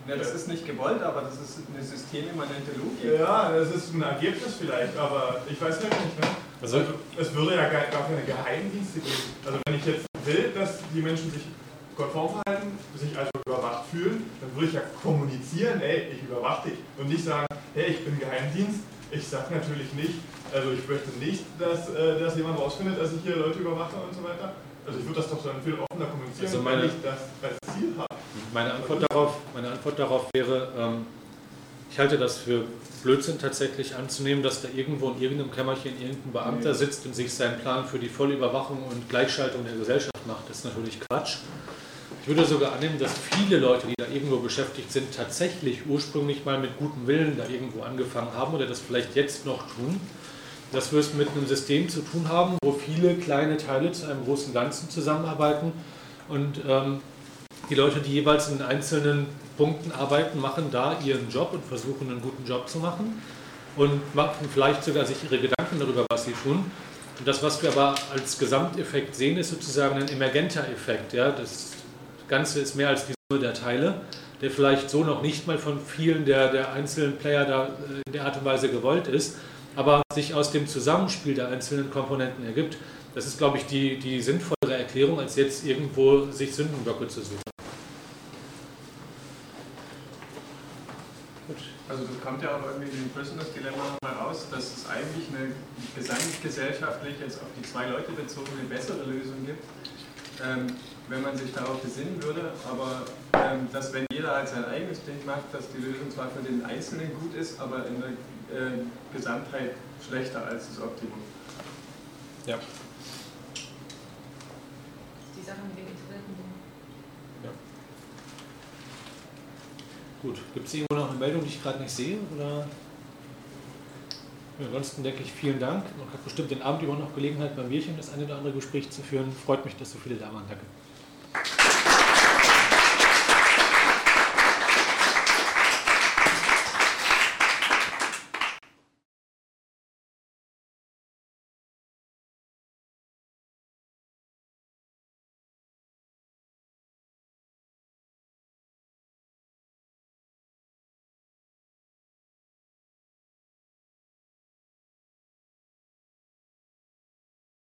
Ja, das ist nicht gewollt, aber das ist eine systemimmanente Logik. Ja, das ist ein Ergebnis vielleicht, aber ich weiß halt nicht. Ne? Also, Also es würde ja gar, gar keine Geheimdienste geben. Also wenn ich jetzt will, dass die Menschen sich konform verhalten, sich also überwacht fühlen, dann würde ich ja kommunizieren, ey, ich überwache dich und nicht sagen, hey, ich bin Geheimdienst. Ich sage natürlich nicht, also ich möchte nicht, dass, äh, dass jemand rausfindet, dass ich hier Leute überwache und so weiter. Also ich würde das doch dann viel offener kommunizieren, Also meine- wenn ich das als Ziel habe. Meine Antwort darauf, meine Antwort darauf wäre, ähm, ich halte das für Blödsinn tatsächlich anzunehmen, dass da irgendwo in irgendeinem Kämmerchen irgendein Beamter sitzt und sich seinen Plan für die volle Überwachung und Gleichschaltung der Gesellschaft macht. Das ist natürlich Quatsch. Ich würde sogar annehmen, dass viele Leute, die da irgendwo beschäftigt sind, tatsächlich ursprünglich mal mit gutem Willen da irgendwo angefangen haben oder das vielleicht jetzt noch tun. Dass wir es mit einem System zu tun haben, wo viele kleine Teile zu einem großen Ganzen zusammenarbeiten und ähm, die Leute, die jeweils in einzelnen Punkten arbeiten, machen da ihren Job und versuchen einen guten Job zu machen und machen vielleicht sogar sich ihre Gedanken darüber, was sie tun. Und das, was wir aber als Gesamteffekt sehen, ist sozusagen ein emergenter Effekt. Ja? Das Ganze ist mehr als die Summe der Teile, der vielleicht so noch nicht mal von vielen der, der einzelnen Player da äh, in der Art und Weise gewollt ist, aber sich aus dem Zusammenspiel der einzelnen Komponenten ergibt. Das ist, glaube ich, die, die sinnvollere Erklärung, als jetzt irgendwo sich Sündenböcke zu suchen. Gut. Also das kommt ja auch irgendwie in dem Prisoners Dilemma nochmal raus, dass es eigentlich eine gesamtgesellschaftlich jetzt auf die zwei Leute bezogen eine bessere Lösung gibt, ähm, wenn man sich darauf besinnen würde, aber ähm, dass wenn jeder halt sein eigenes Ding macht, dass die Lösung zwar für den Einzelnen gut ist, aber in der äh, Gesamtheit schlechter als das Optimum. Ja. Die Sache mit den Getrillten. Gut, gibt es irgendwo noch eine Meldung, die ich gerade nicht sehe? Oder? Ansonsten denke ich, vielen Dank. Man hat bestimmt den Abend über noch Gelegenheit, beim Bierchen das eine oder andere Gespräch zu führen. Freut mich, dass so viele da waren. Danke.